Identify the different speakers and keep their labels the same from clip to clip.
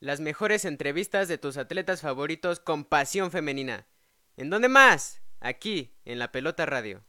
Speaker 1: Las mejores entrevistas de tus atletas favoritos con pasión femenina. ¿En dónde más? Aquí, en la Pelota Radio.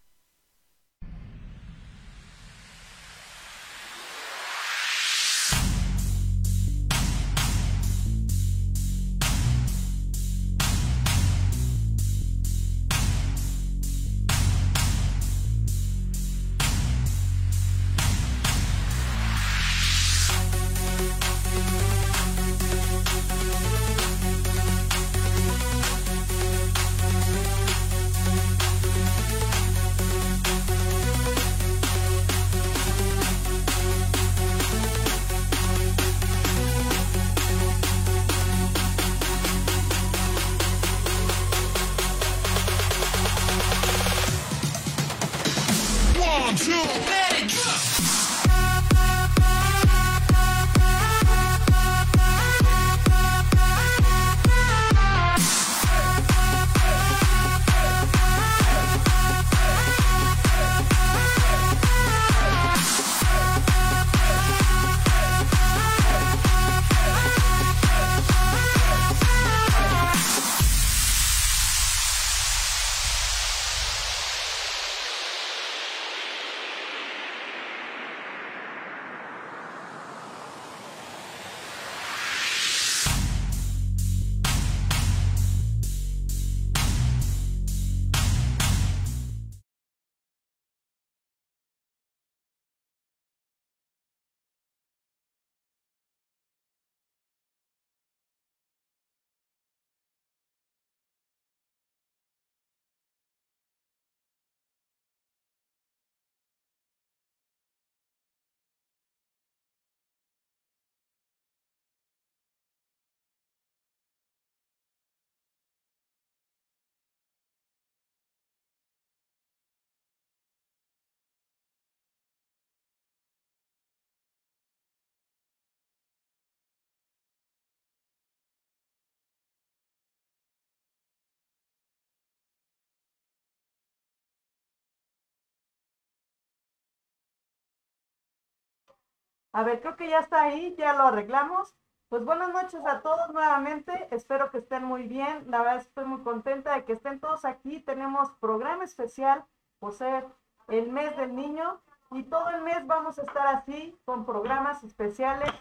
Speaker 2: A ver, creo que ya está ahí, ya lo arreglamos. Pues buenas noches a todos nuevamente, espero que estén muy bien, la verdad estoy muy contenta de que estén todos aquí, tenemos programa especial por ser el mes del niño y todo el mes vamos a estar así con programas especiales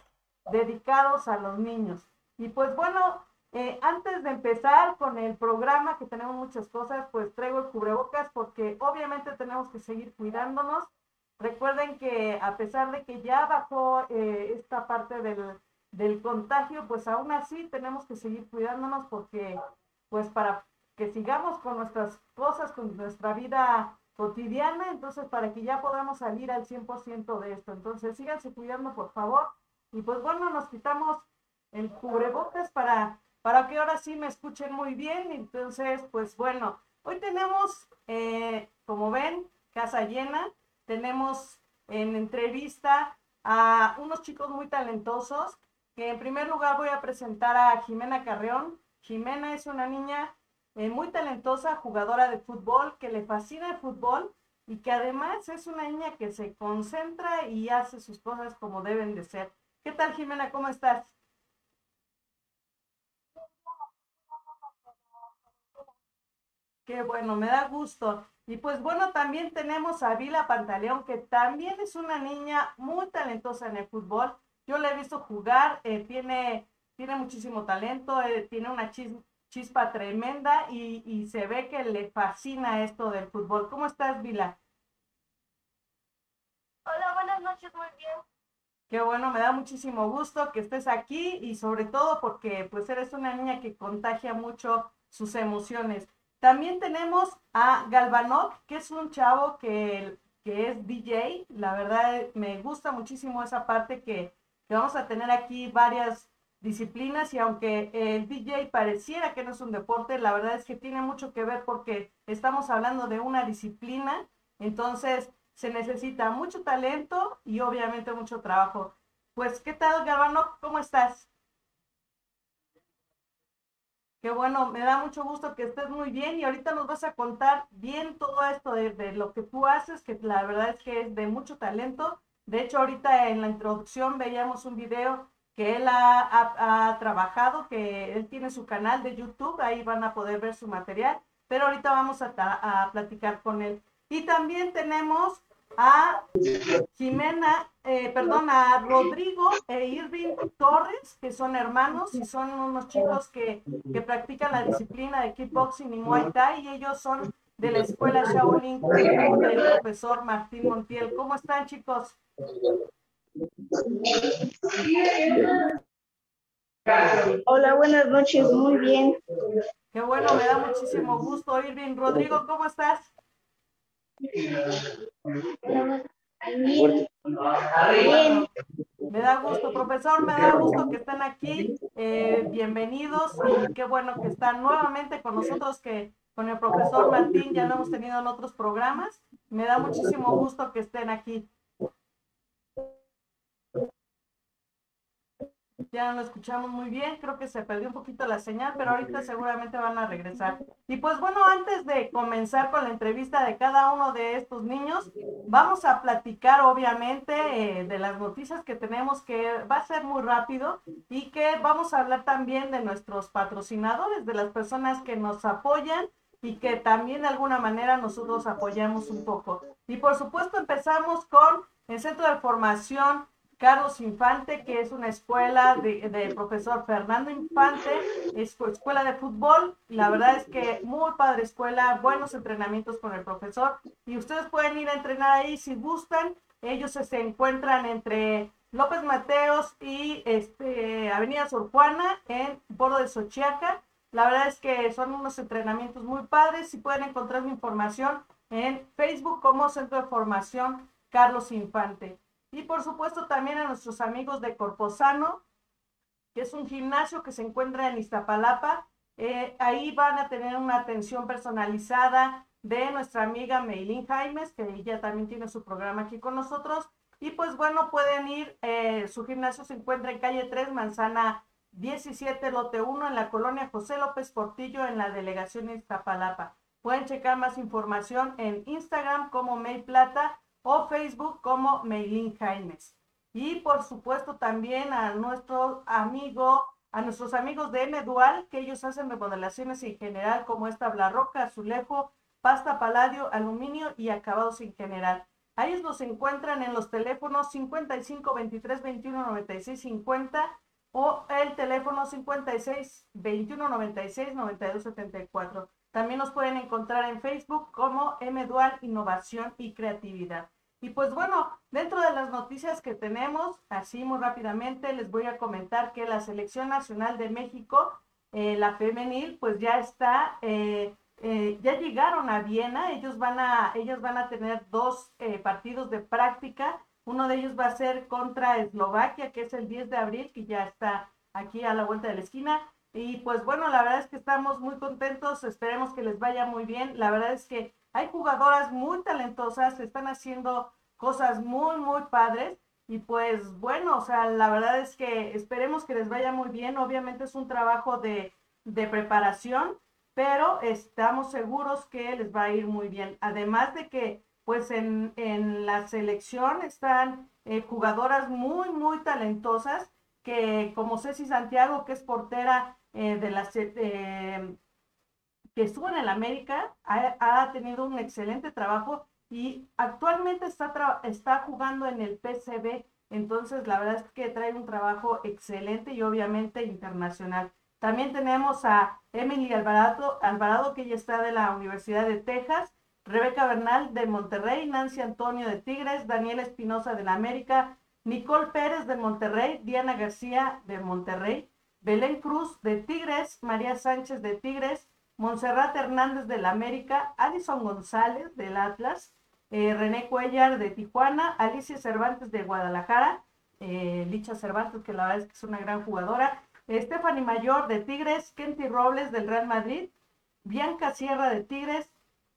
Speaker 2: dedicados a los niños. Y pues bueno, eh, antes de empezar con el programa, que tenemos muchas cosas, pues traigo el cubrebocas porque obviamente tenemos que seguir cuidándonos Recuerden que a pesar de que ya bajó eh, esta parte del, del, contagio, pues aún así tenemos que seguir cuidándonos porque, pues para que sigamos con nuestras cosas, con nuestra vida cotidiana, entonces para que ya podamos salir al 100% de esto. Entonces síganse cuidando, por favor. Y pues bueno, nos quitamos el cubrebocas para, para que ahora sí me escuchen muy bien. Entonces, pues bueno, hoy tenemos, eh, como ven, casa llena tenemos en entrevista a unos chicos muy talentosos, que en primer lugar voy a presentar a Jimena Carreón. Jimena es una niña eh, muy talentosa, jugadora de fútbol, que le fascina el fútbol y que además es una niña que se concentra y hace sus cosas como deben de ser. ¿Qué tal Jimena? ¿Cómo estás? Qué bueno, me da gusto. Y pues bueno, también tenemos a Vila Pantaleón, que también es una niña muy talentosa en el fútbol. Yo la he visto jugar, eh, tiene, tiene muchísimo talento, eh, tiene una chispa tremenda y, y, se ve que le fascina esto del fútbol. ¿Cómo estás, Vila?
Speaker 3: Hola, buenas noches, muy bien.
Speaker 2: Qué bueno, me da muchísimo gusto que estés aquí y sobre todo porque pues eres una niña que contagia mucho sus emociones. También tenemos a Galvanov, que es un chavo que, que es DJ. La verdad me gusta muchísimo esa parte que, que vamos a tener aquí varias disciplinas y aunque el DJ pareciera que no es un deporte, la verdad es que tiene mucho que ver porque estamos hablando de una disciplina, entonces se necesita mucho talento y obviamente mucho trabajo. Pues, ¿qué tal, Galvanov? ¿Cómo estás? Qué bueno, me da mucho gusto que estés muy bien y ahorita nos vas a contar bien todo esto de, lo que tú haces, que la verdad es que es de mucho talento. De hecho, ahorita en la introducción veíamos un video que él ha, trabajado, que él tiene su canal de YouTube, ahí van a poder ver su material, pero ahorita vamos a, a platicar con él. Y también tenemos a Jimena, eh, perdón, a Rodrigo e Irving Torres, que son hermanos y son unos chicos que, que practican la disciplina de kickboxing y muay thai y ellos son de la escuela Shaolin del profesor Martín Montiel. ¿Cómo están, chicos?
Speaker 4: Hola, buenas noches, muy bien.
Speaker 2: Qué bueno, me da muchísimo gusto, Irving. Rodrigo, ¿cómo estás? Me da gusto, profesor, me da gusto que estén aquí. Eh, bienvenidos y qué bueno que están nuevamente con nosotros, que con el profesor Martín ya lo hemos tenido en otros programas. Me da muchísimo gusto que estén aquí. Ya lo escuchamos muy bien, creo que se perdió un poquito la señal, pero ahorita seguramente van a regresar. Y pues bueno, antes de comenzar con la entrevista de cada uno de estos niños, vamos a platicar obviamente eh, de las noticias que tenemos, que va a ser muy rápido y que vamos a hablar también de nuestros patrocinadores, de las personas que nos apoyan y que también de alguna manera nosotros apoyamos un poco. Y por supuesto empezamos con el Centro de Formación Carlos Infante, que es una escuela de profesor Fernando Infante, es escuela de fútbol. La verdad es que muy padre escuela, buenos entrenamientos con el profesor. Y ustedes pueden ir a entrenar ahí si gustan. Ellos se encuentran entre López Mateos y este, Avenida Sor Juana en Bordo de Sochiaca. La verdad es que son unos entrenamientos muy padres. Si pueden encontrar mi información en Facebook como Centro de Formación Carlos Infante. Y por supuesto también a nuestros amigos de Corposano, que es un gimnasio que se encuentra en Iztapalapa. Eh, ahí van a tener una atención personalizada de nuestra amiga Meilín Jaimes, que ella también tiene su programa aquí con nosotros. Y pues bueno, pueden ir, eh, su gimnasio se encuentra en calle 3, manzana 17, lote 1, en la colonia José López Portillo, en la delegación Iztapalapa. Pueden checar más información en Instagram como May Plata o Facebook como Meilín Jaimes. Y por supuesto también a nuestro amigo, a nuestros amigos de M Dual, que ellos hacen remodelaciones en general como esta roca, azulejo, pasta paladio, aluminio y acabados en general. Ahí nos encuentran en los teléfonos 55 23 21 96 50 o el teléfono 56 21 96 92 74. También nos pueden encontrar en Facebook como M Dual Innovación y Creatividad. Y pues bueno, dentro de las noticias que tenemos, así muy rápidamente les voy a comentar que la Selección Nacional de México, eh, la femenil, pues ya está, eh, eh, ya llegaron a Viena, ellos van a, ellos van a tener dos partidos de práctica, uno de ellos va a ser contra Eslovaquia, que es el 10 de abril, que ya está aquí a la vuelta de la esquina. Y pues bueno, la verdad es que estamos muy contentos, esperemos que les vaya muy bien. La verdad es que hay jugadoras muy talentosas, están haciendo cosas muy, muy padres. Y pues bueno, o sea, la verdad es que esperemos que les vaya muy bien. Obviamente es un trabajo de, preparación, pero estamos seguros que les va a ir muy bien. Además de que pues en, la selección están eh, jugadoras muy, muy talentosas, que como Ceci Santiago, que es portera eh, de la eh, que estuvo en el América, ha, tenido un excelente trabajo y actualmente está, está jugando en el PCB. Entonces, la verdad es que trae un trabajo excelente y obviamente internacional. También tenemos a Emily Alvarado, Alvarado, que ya está de la Universidad de Texas, Rebeca Bernal de Monterrey, Nancy Antonio de Tigres, Daniela Espinosa de la América, Nicole Pérez de Monterrey, Diana García de Monterrey, Belén Cruz de Tigres, María Sánchez de Tigres, Montserrat Hernández del América, Alison González del Atlas, eh, René Cuellar de Tijuana, Alicia Cervantes de Guadalajara, eh, Licha Cervantes, que la verdad es que es una gran jugadora, Stephanie Mayor de Tigres, Kenty Robles del Real Madrid, Bianca Sierra de Tigres,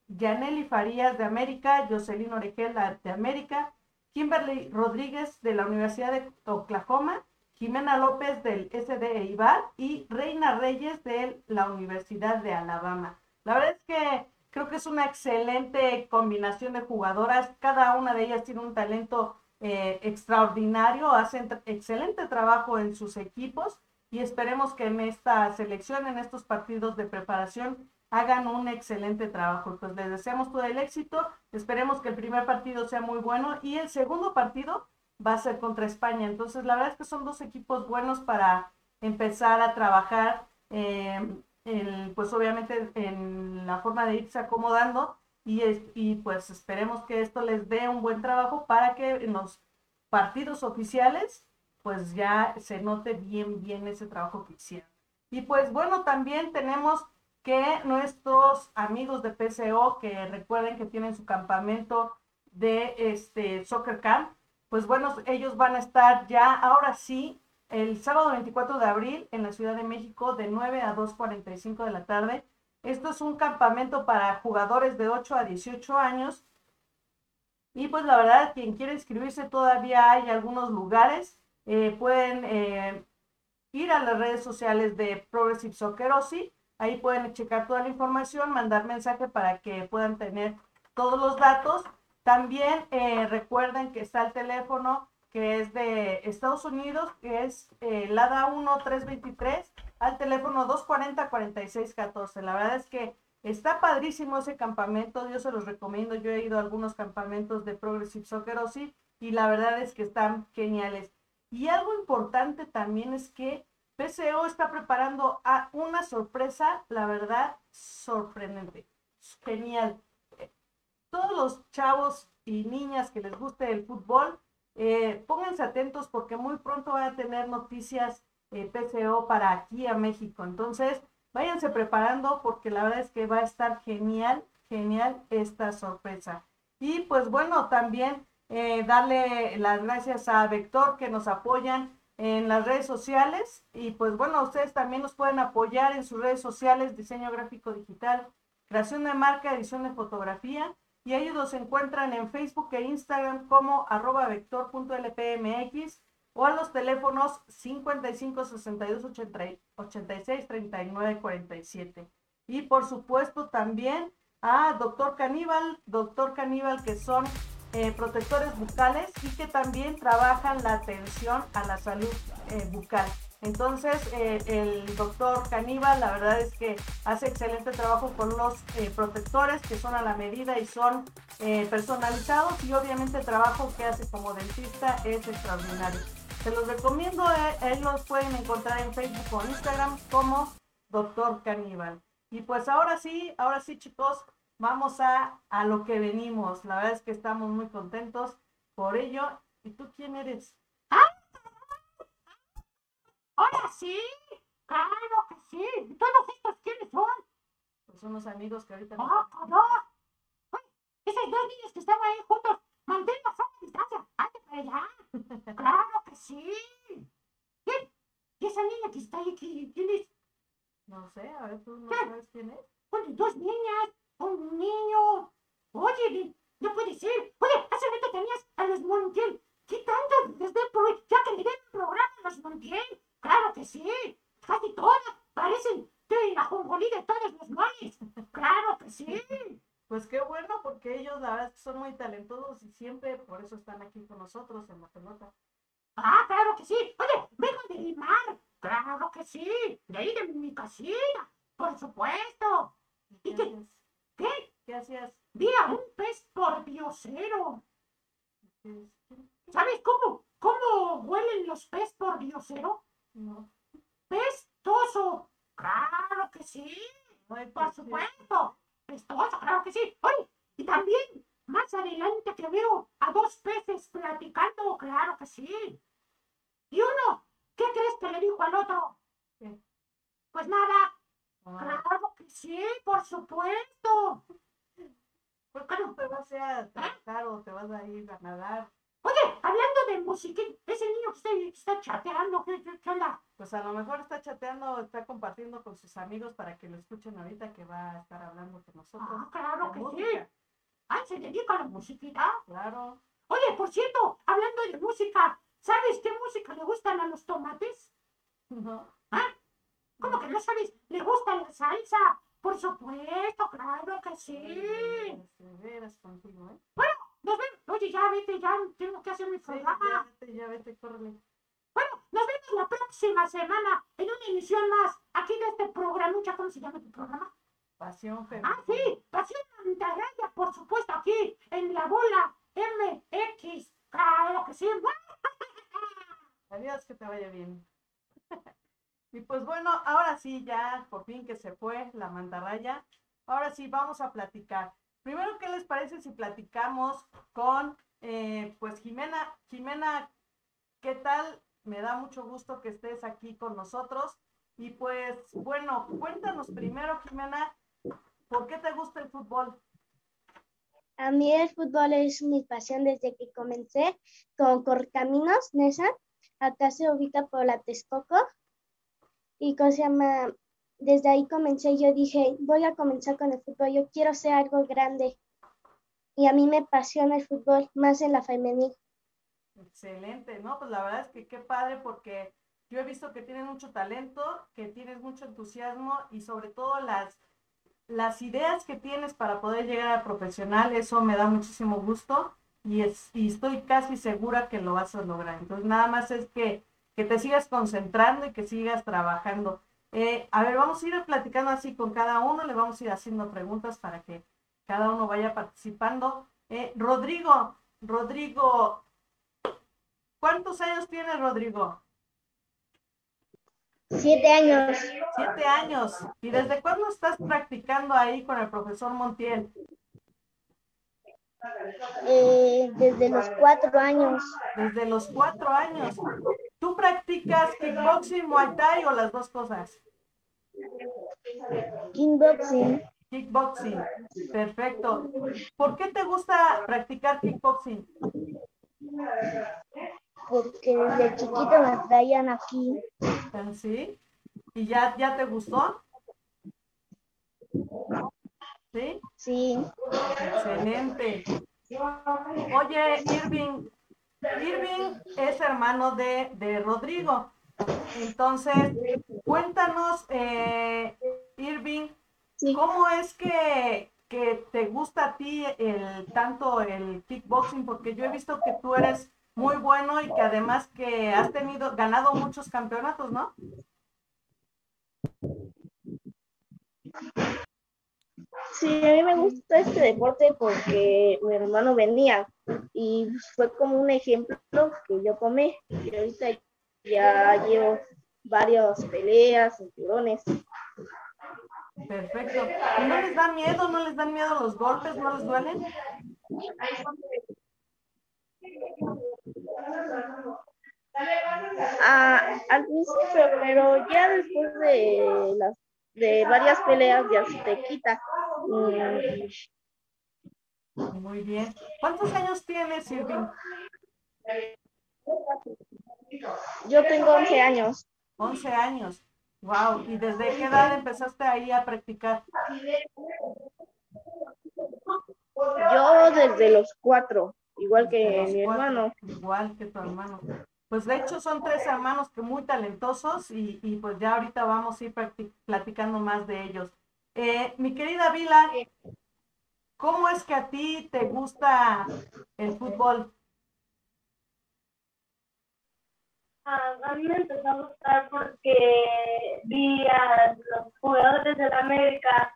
Speaker 2: Yaneli Farías de América, Jocelyn Orejela de América, Kimberly Rodríguez de la Universidad de Oklahoma, Jimena López del SD Ibar y Reina Reyes de la Universidad de Alabama. La verdad es que creo que es una excelente combinación de jugadoras. Cada una de ellas tiene un talento eh, extraordinario, hacen excelente trabajo en sus equipos y esperemos que en esta selección, en estos partidos de preparación, hagan un excelente trabajo. Pues les deseamos todo el éxito, esperemos que el primer partido sea muy bueno y el segundo partido va a ser contra España. Entonces, la verdad es que son dos equipos buenos para empezar a trabajar, eh, pues obviamente en la forma de irse acomodando y, y pues esperemos que esto les dé un buen trabajo para que en los partidos oficiales pues ya se note bien, bien ese trabajo que hicieron. Y pues bueno, también tenemos que nuestros amigos de PCO, que recuerden que tienen su campamento de este Soccer Camp, pues bueno, ellos van a estar ya, ahora sí, el sábado 24 de abril en la Ciudad de México de 9 a 2.45 de la tarde. Esto es un campamento para jugadores de 8 a 18 años. Y pues la verdad, quien quiere inscribirse todavía hay algunos lugares. Eh, pueden eh, ir a las redes sociales de Progressive Soccer Osi. Ahí pueden checar toda la información, mandar mensaje para que puedan tener todos los datos. También eh, recuerden que está el teléfono que es de Estados Unidos, que es el ADA 1323 al teléfono 240-4614. La verdad es que está padrísimo ese campamento, yo se los recomiendo. Yo he ido a algunos campamentos de Progressive Soccer y la verdad es que están geniales. Y algo importante también es que PCO está preparando a una sorpresa, la verdad, sorprendente. Genial. Todos los chavos y niñas que les guste el fútbol, eh, pónganse atentos porque muy pronto van a tener noticias eh, PCO para aquí a México. Entonces, váyanse preparando porque la verdad es que va a estar genial, genial esta sorpresa. Y pues bueno, también eh, darle las gracias a Vector que nos apoyan en las redes sociales y pues bueno, ustedes también nos pueden apoyar en sus redes sociales, diseño gráfico digital, creación de marca, edición de fotografía y ellos los encuentran en Facebook e Instagram como arroba vector.lpmx o a los teléfonos 55 62 86 39 47. Y por supuesto también a Doctor Caníbal, Doctor Caníbal que son eh, protectores bucales y que también trabajan la atención a la salud eh, bucal. Entonces, eh, el doctor Caníbal, la verdad es que hace excelente trabajo con los protectores que son a la medida y son personalizados y obviamente el trabajo que hace como dentista es extraordinario. Se los recomiendo, él los pueden encontrar en Facebook o Instagram como doctor Caníbal. Y pues ahora sí, ahora sí chicos, vamos a, a lo que venimos. La verdad es que estamos muy contentos por ello. ¿Y tú quién eres?
Speaker 5: ¡Ah! ¡Ahora sí! ¡Claro que sí! ¿Y todos estos quiénes son?
Speaker 2: Pues unos amigos que ahorita...
Speaker 5: ¡Ah, no! Esos dos niños que estaban ahí juntos, manténlos a distancia. ¡Ande para allá! ¡Claro que sí! ¿Quién? ¿Y esa niña que está ahí, quién es?
Speaker 2: No sé, a ver, ¿tú no sabes quién es?
Speaker 5: Son dos niñas un niño. Oye, no puede ser. Oye, hace rato tenías a los Montiel. ¿Qué tanto desde el ya que le den programa a los Montiel? Claro que sí. Casi todas parecen de la jungolí de todos los moles. Claro que sí.
Speaker 2: Pues qué bueno, porque ellos la verdad son muy talentosos y siempre por eso están aquí con nosotros en la pelota.
Speaker 5: Ah, claro que sí. Oye, vengo de mar. Claro que sí. De ahí de mi casita. Por supuesto. ¿Y qué? ¿Qué?
Speaker 2: ¿Qué hacías?
Speaker 5: Vi a un pez por diosero. ¿Sabes cómo? ¿Cómo huelen los pez por diosero? Pestoso. Claro que sí. por supuesto. Pestoso, claro que sí. Oye, y también más adelante que veo a dos peces platicando, claro que sí. Y uno, ¿qué crees que le dijo al otro? Pues nada, Ah. Claro que sí, por supuesto.
Speaker 2: ¿Por qué no te vas a trabajar o te vas a ir a nadar?
Speaker 5: Oye, hablando de musiquín, ese niño que está, chateando, ¿qué, qué, onda?
Speaker 2: Pues a lo mejor está chateando, está compartiendo con sus amigos para que lo escuchen ahorita que va a estar hablando con nosotros.
Speaker 5: Ah, claro que sí. Ah, ¿se dedica a la musiquita?
Speaker 2: Claro.
Speaker 5: Oye, por cierto, hablando de música, ¿sabes qué música le gustan a los tomates?
Speaker 2: No.
Speaker 5: ¿Ah? ¿Cómo que no sabes? ¿Le gusta la salsa? Por supuesto, claro que sí.
Speaker 2: ¿eh?
Speaker 5: Bueno, nos vemos. Oye, ya vete, ya tengo que hacer mi
Speaker 2: Sí,
Speaker 5: programa.
Speaker 2: ya vete, ya vete, córrele.
Speaker 5: Bueno, nos vemos la próxima semana en una emisión más aquí de este programucha. ¿Cómo se llama tu programa?
Speaker 2: Pasión femenina.
Speaker 5: Ah, sí, Pasión Mantarraya, por supuesto, aquí en la bola MX. Claro que sí.
Speaker 2: Adiós, que te vaya bien. y pues bueno, ahora sí, ya por fin que se fue la mantarraya. Ahora sí, vamos a platicar. Primero, ¿qué les parece si platicamos con, eh, pues, Jimena? Jimena, ¿qué tal? Me da mucho gusto que estés aquí con nosotros. Y pues, bueno, cuéntanos primero, Jimena, ¿por qué te gusta el fútbol?
Speaker 6: A mí el fútbol es mi pasión desde que comencé con Correcaminos, Nesa. Acá se ubica por la Texcoco. Y ¿cómo se llama? Desde ahí comencé, yo dije, voy a comenzar con el fútbol, yo quiero ser algo grande. Y a mí me apasiona el fútbol, más en la femenil.
Speaker 2: Excelente, ¿no? Pues la verdad es que qué padre porque yo he visto que tienes mucho talento, que tienes mucho entusiasmo y sobre todo las, las ideas que tienes para poder llegar a profesional, eso me da muchísimo gusto y, es, y estoy casi segura que lo vas a lograr. Entonces nada más es que, que te sigas concentrando y que sigas trabajando. Eh, a ver, vamos a ir platicando así con cada uno, le vamos a ir haciendo preguntas para que cada uno vaya participando. Eh, Rodrigo, Rodrigo, ¿cuántos años tienes, Rodrigo?
Speaker 6: Siete años.
Speaker 2: Siete años. ¿Y desde cuándo estás practicando ahí con el profesor Montiel?
Speaker 6: Eh, desde los cuatro años.
Speaker 2: Desde los cuatro años. ¿Tú practicas kickboxing, muay thai o las dos cosas?
Speaker 6: Kickboxing.
Speaker 2: Kickboxing. Perfecto. ¿Por qué te gusta practicar kickboxing?
Speaker 6: Porque desde chiquito me traían aquí.
Speaker 2: ¿Sí? ¿Y ya, ya te gustó? ¿Sí?
Speaker 6: Sí.
Speaker 2: Excelente. Oye, Irving, Irving es hermano de, de Rodrigo. Entonces, cuéntanos, eh, Irving,
Speaker 6: Sí.
Speaker 2: ¿cómo es que, que te gusta a ti el, tanto el kickboxing? Porque yo he visto que tú eres muy bueno y que además que has tenido, ganado muchos campeonatos, ¿no?
Speaker 4: Sí, a mí me gusta este deporte porque mi hermano venía y fue como un ejemplo que yo tomé y ahorita ya llevo varias peleas, cinturones.
Speaker 2: Perfecto. ¿Y no les da miedo? ¿No les dan miedo los golpes? ¿No les duelen?
Speaker 4: Ah, al principio, pero ya después de las de varias peleas ya se te quita.
Speaker 2: Muy bien. ¿Cuántos años tienes, Irving?
Speaker 4: Yo tengo 11 años.
Speaker 2: 11 años. Wow. ¿Y desde qué edad empezaste ahí a practicar?
Speaker 4: Yo desde los cuatro, igual que mi
Speaker 2: cuatro,
Speaker 4: hermano.
Speaker 2: Igual que tu hermano. Pues de hecho son tres hermanos que muy talentosos y, y pues ya ahorita vamos a ir platicando más de ellos. Eh, mi querida Vila, ¿cómo es que a ti te gusta el fútbol?
Speaker 3: Ah, a mí me empezó a gustar porque vi a los jugadores de la América,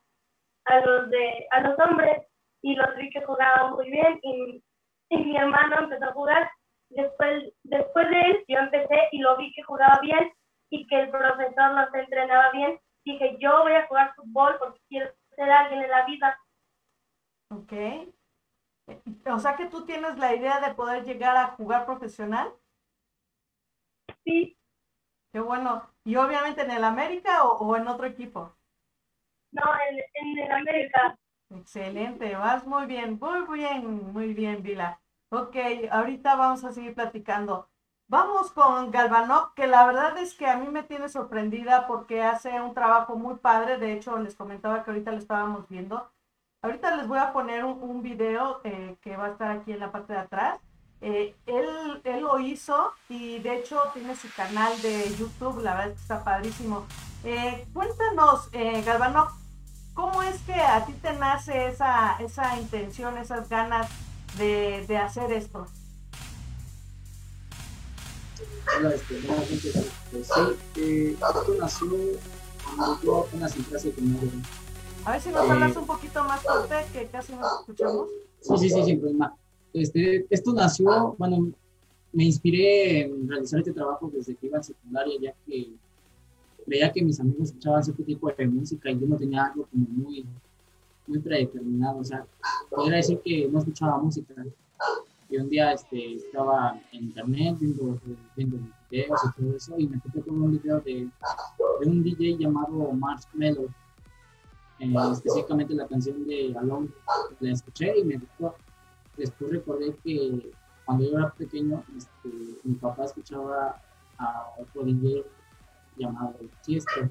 Speaker 3: a los de a los hombres, y los vi que jugaban muy bien, y, y mi hermano empezó a jugar. Después, después de él, yo empecé y lo vi que jugaba bien y que el profesor nos entrenaba bien. Dije, yo voy a jugar fútbol porque quiero ser alguien en la vida.
Speaker 2: ¿Ok? Eh, O sea que tú tienes la idea de poder llegar a jugar profesional.
Speaker 3: Sí,
Speaker 2: Qué bueno. ¿Y obviamente en el América o, o en otro equipo?
Speaker 3: no, en, en el América.
Speaker 2: Excelente, vas muy bien, muy bien, muy bien, Vila. Ok, ahorita vamos a seguir platicando. Vamos con Galvanov, que la verdad es que a mí me tiene sorprendida porque hace un trabajo muy padre. De hecho, les comentaba que ahorita lo estábamos viendo. Ahorita les voy a poner un, un video eh, que va a estar aquí en la parte de atrás. Eh, él, él lo hizo y de hecho tiene su canal de YouTube, la verdad es que está padrísimo. Eh, cuéntanos, eh, ¿cómo es que a ti te nace esa, esa intención, esas ganas de, de hacer esto?
Speaker 7: Hola, este, gente, pues sí, eh, esto nació cuando yo apenas entré hace como
Speaker 2: A ver si nos
Speaker 7: Eh,
Speaker 2: hablas un poquito más fuerte, que casi no escuchamos.
Speaker 7: Sí, sí, sí, sin problema. Este, esto nació, bueno, me inspiré en realizar este trabajo desde que iba en secundaria, ya que veía que mis amigos escuchaban cierto tipo de música y yo no tenía algo como muy, muy predeterminado. O sea, podría decir que no escuchaba música. Y un día este, estaba en internet viendo, viendo videos y todo eso y me topé con un video de, de un DJ llamado Marshmello. Eh, específicamente la canción de Alone. La escuché y me gustó después recordé que cuando yo era pequeño, este, mi papá escuchaba a otro DJ llamado Tiesto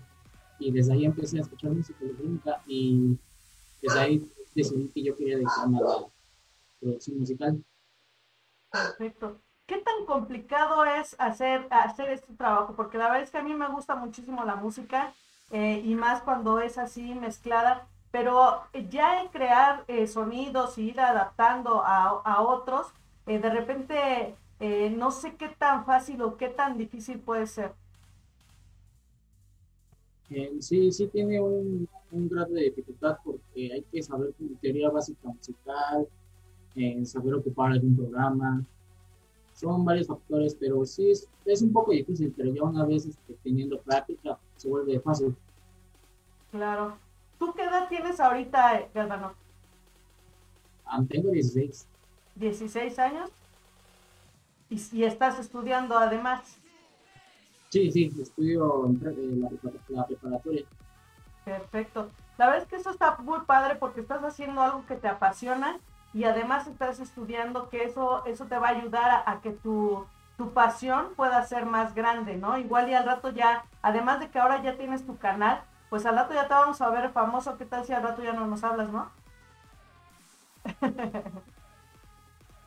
Speaker 7: y desde ahí empecé a escuchar música electrónica y desde ahí decidí que yo quería dedicarme a la producción musical.
Speaker 2: Perfecto. ¿Qué tan complicado es hacer, hacer este trabajo? Porque la verdad es que a mí me gusta muchísimo la música eh, y más cuando es así mezclada, pero ya en crear eh, sonidos y ir adaptando a, a otros, eh, de repente no sé qué tan fácil o qué tan difícil puede ser.
Speaker 7: Sí, sí tiene un, un grado de dificultad porque hay que saber teoría básica musical, eh, saber ocupar algún programa. Son varios factores, pero sí es, es un poco difícil, pero ya una vez este, teniendo práctica se vuelve fácil.
Speaker 2: Claro. ¿Tú qué edad tienes ahorita, Galvano?
Speaker 7: Ah, tengo 16.
Speaker 2: 16 años. Y, y estás estudiando además.
Speaker 7: Sí, sí, estudio eh, la, la preparatoria.
Speaker 2: Perfecto. La verdad es que eso está muy padre porque estás haciendo algo que te apasiona y además estás estudiando que eso, eso te va a ayudar a, a que tu, tu pasión pueda ser más grande, ¿no? Igual y al rato ya, además de que ahora ya tienes tu canal, pues al rato ya te vamos a ver famoso, ¿qué tal si al rato ya no nos hablas, no?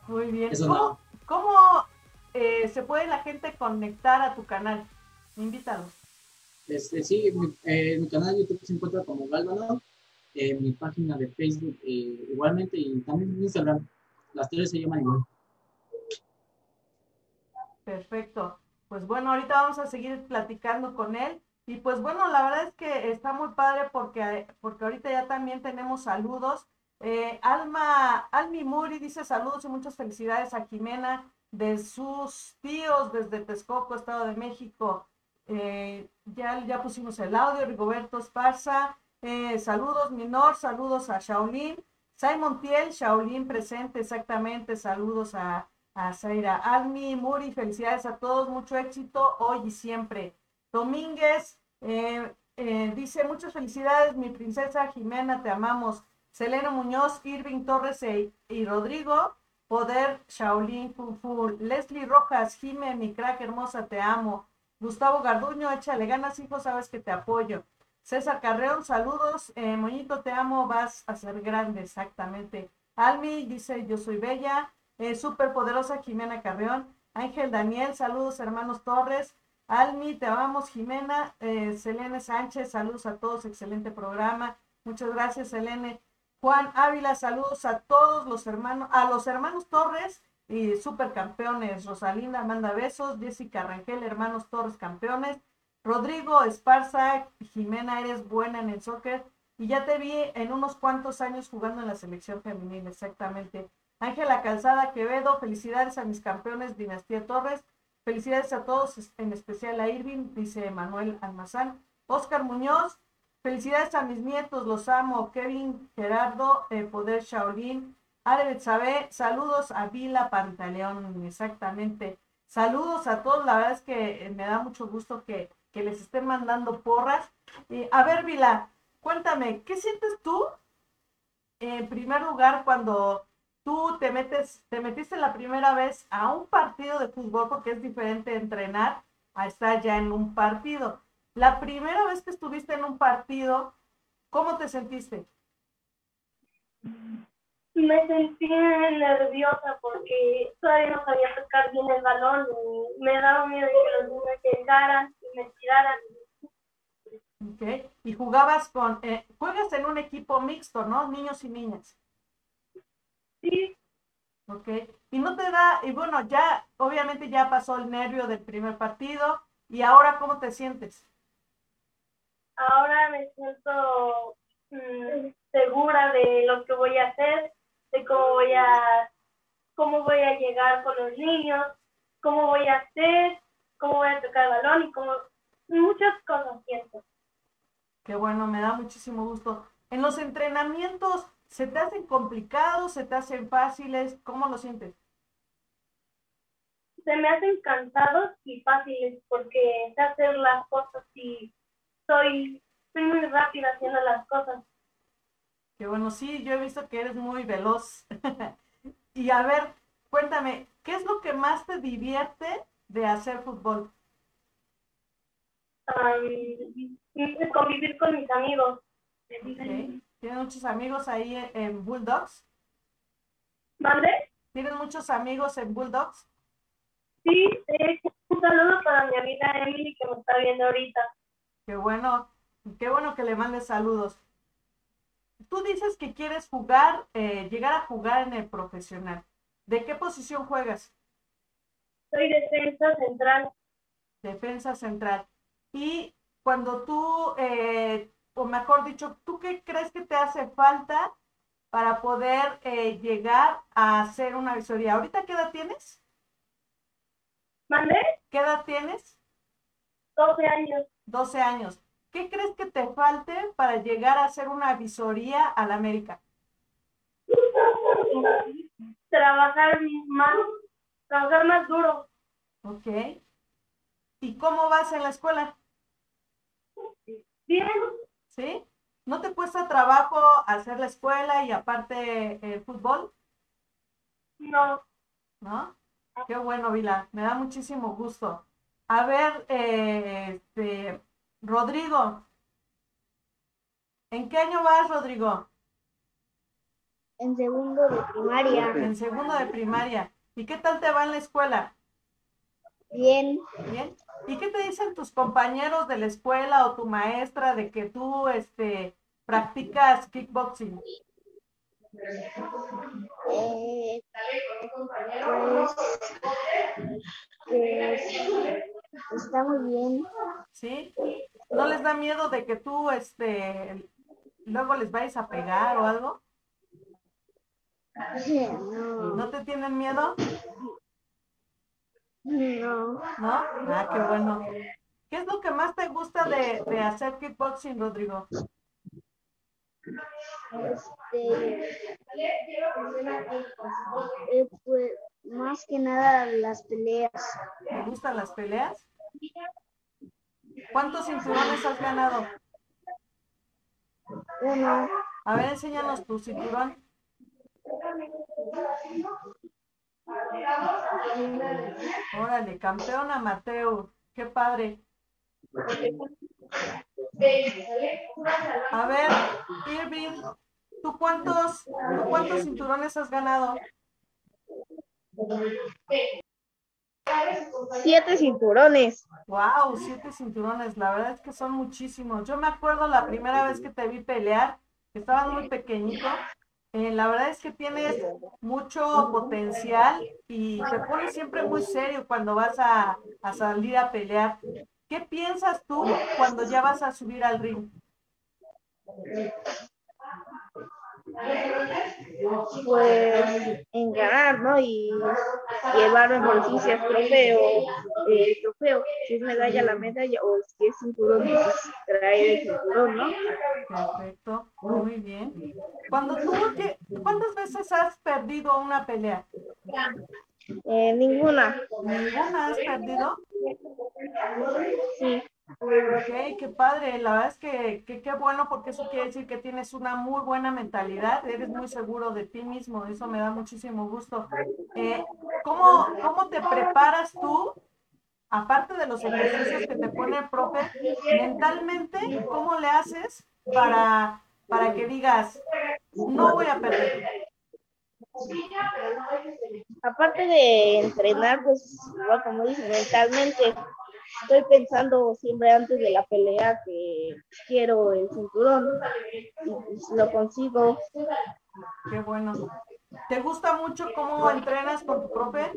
Speaker 2: Muy bien.
Speaker 7: Eso
Speaker 2: ¿Cómo,
Speaker 7: no.
Speaker 2: cómo, eh, se puede la gente conectar a tu canal? Invítalos.
Speaker 7: Este, sí, mi, eh, mi canal de YouTube se encuentra como Galvano, eh, mi página de Facebook eh, igualmente y también en Instagram. Las tres se llaman igual.
Speaker 2: Perfecto. Pues bueno, ahorita vamos a seguir platicando con él. Y pues bueno, la verdad es que está muy padre porque, porque ahorita ya también tenemos saludos. Eh, Alma, Almi Muri dice saludos y muchas felicidades a Jimena de sus tíos desde Texcoco, Estado de México. Eh, ya, ya pusimos el audio, Rigoberto Esparza. Eh, saludos, Minor, saludos a Shaolin. Simon Tiel, Shaolin presente, exactamente. Saludos a, a Zaira Almi, Muri, felicidades a todos, mucho éxito hoy y siempre. Domínguez eh, dice muchas felicidades, mi princesa Jimena, te amamos. Selena Muñoz, Irving Torres e- y Rodrigo, Poder, Shaolin, Kung Fu. Leslie Rojas, Jime, mi crack hermosa, te amo. Gustavo Garduño, échale ganas, hijo, sabes que te apoyo. César Carreón, saludos. Eh, Moñito, te amo, vas a ser grande, exactamente. Almi dice, yo soy bella. Eh, Súper poderosa Jimena Carreón. Ángel Daniel, saludos hermanos Torres. Almi, te amamos Jimena. Eh, Selene Sánchez, saludos a todos, excelente programa. Muchas gracias, Selene. Juan Ávila, saludos a todos los hermanos, a los hermanos Torres y supercampeones. Rosalinda manda besos. Jessica Rangel, hermanos Torres campeones. Rodrigo Esparza, Jimena, eres buena en el soccer. Y ya te vi en unos cuantos años jugando en la selección femenil, exactamente. Ángela Calzada Quevedo, felicidades a mis campeones Dinastía Torres. Felicidades a todos, en especial a Irving, dice Manuel Almazán. Oscar Muñoz, felicidades a mis nietos, los amo. Kevin Gerardo, eh, Poder Shaolin. Are Sabe, saludos a Vila Pantaleón, exactamente. Saludos a todos, la verdad es que eh, me da mucho gusto que, que les estén mandando porras. Eh, a ver, Vila, cuéntame, ¿qué sientes tú en primer lugar cuando tú te metes, te metiste la primera vez a un partido de fútbol, porque es diferente entrenar a estar ya en un partido. La primera vez que estuviste en un partido, ¿cómo te sentiste?
Speaker 3: Me sentí nerviosa porque todavía no sabía tocar bien el balón y me daba miedo de que los niños llegaran y me tiraran.
Speaker 2: ¿ok? Y jugabas con, eh, juegas en un equipo mixto, ¿no? Niños y niñas.
Speaker 3: Sí,
Speaker 2: Ok. Y no te da, y bueno, ya, obviamente ya pasó el nervio del primer partido, y ahora, ¿cómo te sientes?
Speaker 3: Ahora me siento mm, segura de lo que voy a hacer, de cómo voy a, cómo voy a llegar con los niños, cómo voy a hacer, cómo voy a tocar el balón y cómo, muchas cosas siento.
Speaker 2: Qué bueno, me da muchísimo gusto. En los entrenamientos, ¿se te hacen complicados, se te hacen fáciles? ¿Cómo lo sientes?
Speaker 3: Se me hacen cansados y fáciles porque sé hacer las cosas y soy, soy muy rápida haciendo las cosas.
Speaker 2: Qué bueno, sí, yo he visto que eres muy veloz. y a ver, cuéntame, ¿qué es lo que más te divierte de hacer fútbol?
Speaker 3: Um, convivir con mis amigos.
Speaker 2: Okay. ¿Tienes muchos amigos ahí en Bulldogs?
Speaker 3: ¿Mande?
Speaker 2: ¿Tienes muchos amigos en Bulldogs?
Speaker 3: Sí, eh, un saludo para mi amiga Emily que me está viendo ahorita.
Speaker 2: Qué bueno, qué bueno que le mandes saludos. Tú dices que quieres jugar, eh, llegar a jugar en el profesional. ¿De qué posición juegas?
Speaker 3: Soy defensa central.
Speaker 2: Defensa central. Y cuando tú, eh, o mejor dicho, ¿tú qué crees que te hace falta para poder eh, llegar a hacer una visoría? ¿Ahorita qué edad tienes?
Speaker 3: ¿Mande?
Speaker 2: ¿Qué edad tienes?
Speaker 3: 12 años.
Speaker 2: 12 años. ¿Qué crees que te falte para llegar a hacer una visoría a la América?
Speaker 3: Trabajar más, trabajar más duro.
Speaker 2: Ok. ¿Y cómo vas en la escuela?
Speaker 3: Bien.
Speaker 2: ¿Sí? ¿No te cuesta trabajo hacer la escuela y aparte el fútbol?
Speaker 3: No.
Speaker 2: ¿No? Qué bueno, Vila. Me da muchísimo gusto. A ver, eh, este, Rodrigo. ¿En qué año vas, Rodrigo?
Speaker 6: En segundo de primaria.
Speaker 2: En segundo de primaria. ¿Y qué tal te va en la escuela?
Speaker 6: Bien.
Speaker 2: Bien. ¿Y qué te dicen tus compañeros de la escuela o tu maestra de que tú este, practicas kickboxing?
Speaker 6: Eh, pues, pues, está muy bien.
Speaker 2: ¿Sí? ¿No les da miedo de que tú este, luego les vayas a pegar o algo?
Speaker 6: No.
Speaker 2: ¿No te tienen miedo?
Speaker 6: No.
Speaker 2: ¿No? Ah, qué bueno. ¿Qué es lo que más te gusta de, de hacer kickboxing, Rodrigo?
Speaker 6: Este, eh, pues, más que nada las peleas.
Speaker 2: ¿Te gustan las peleas? ¿Cuántos cinturones has ganado?
Speaker 6: Uno.
Speaker 2: A ver, enséñanos tu cinturón. Órale, campeón amateur. Qué padre. A ver, Irving, ¿tú cuántos, ¿tú cuántos cinturones has ganado?
Speaker 4: Siete cinturones.
Speaker 2: Wow, siete cinturones. La verdad es que son muchísimos. Yo me acuerdo la primera vez que te vi pelear, que estabas muy pequeñito. Eh, la verdad es que tienes mucho potencial y te pones siempre muy serio cuando vas a, a salir a pelear. ¿Qué piensas tú cuando ya vas a subir al ring?
Speaker 4: Pues en ganar, ¿no? Y llevar si es trofeo, eh, trofeo, si es medalla la medalla o si es cinturón, pues traer el cinturón, ¿no?
Speaker 2: Perfecto, muy bien. Cuando tú, ¿qué- ¿cuántas veces has perdido una pelea?
Speaker 4: Eh, ninguna.
Speaker 2: ¿Ninguna has perdido?
Speaker 4: Sí.
Speaker 2: Ok, qué padre. La verdad es que qué bueno porque eso quiere decir que tienes una muy buena mentalidad, eres muy seguro de ti mismo, eso me da muchísimo gusto. Eh, ¿cómo, ¿Cómo te preparas tú, aparte de los ejercicios que te pone el profe, mentalmente, cómo le haces para, para que digas, no voy a perder?
Speaker 4: Aparte de entrenar, pues como dices, mentalmente estoy pensando siempre antes de la pelea que quiero el cinturón y pues, lo consigo.
Speaker 2: Qué bueno. ¿Te gusta mucho cómo entrenas con tu profe?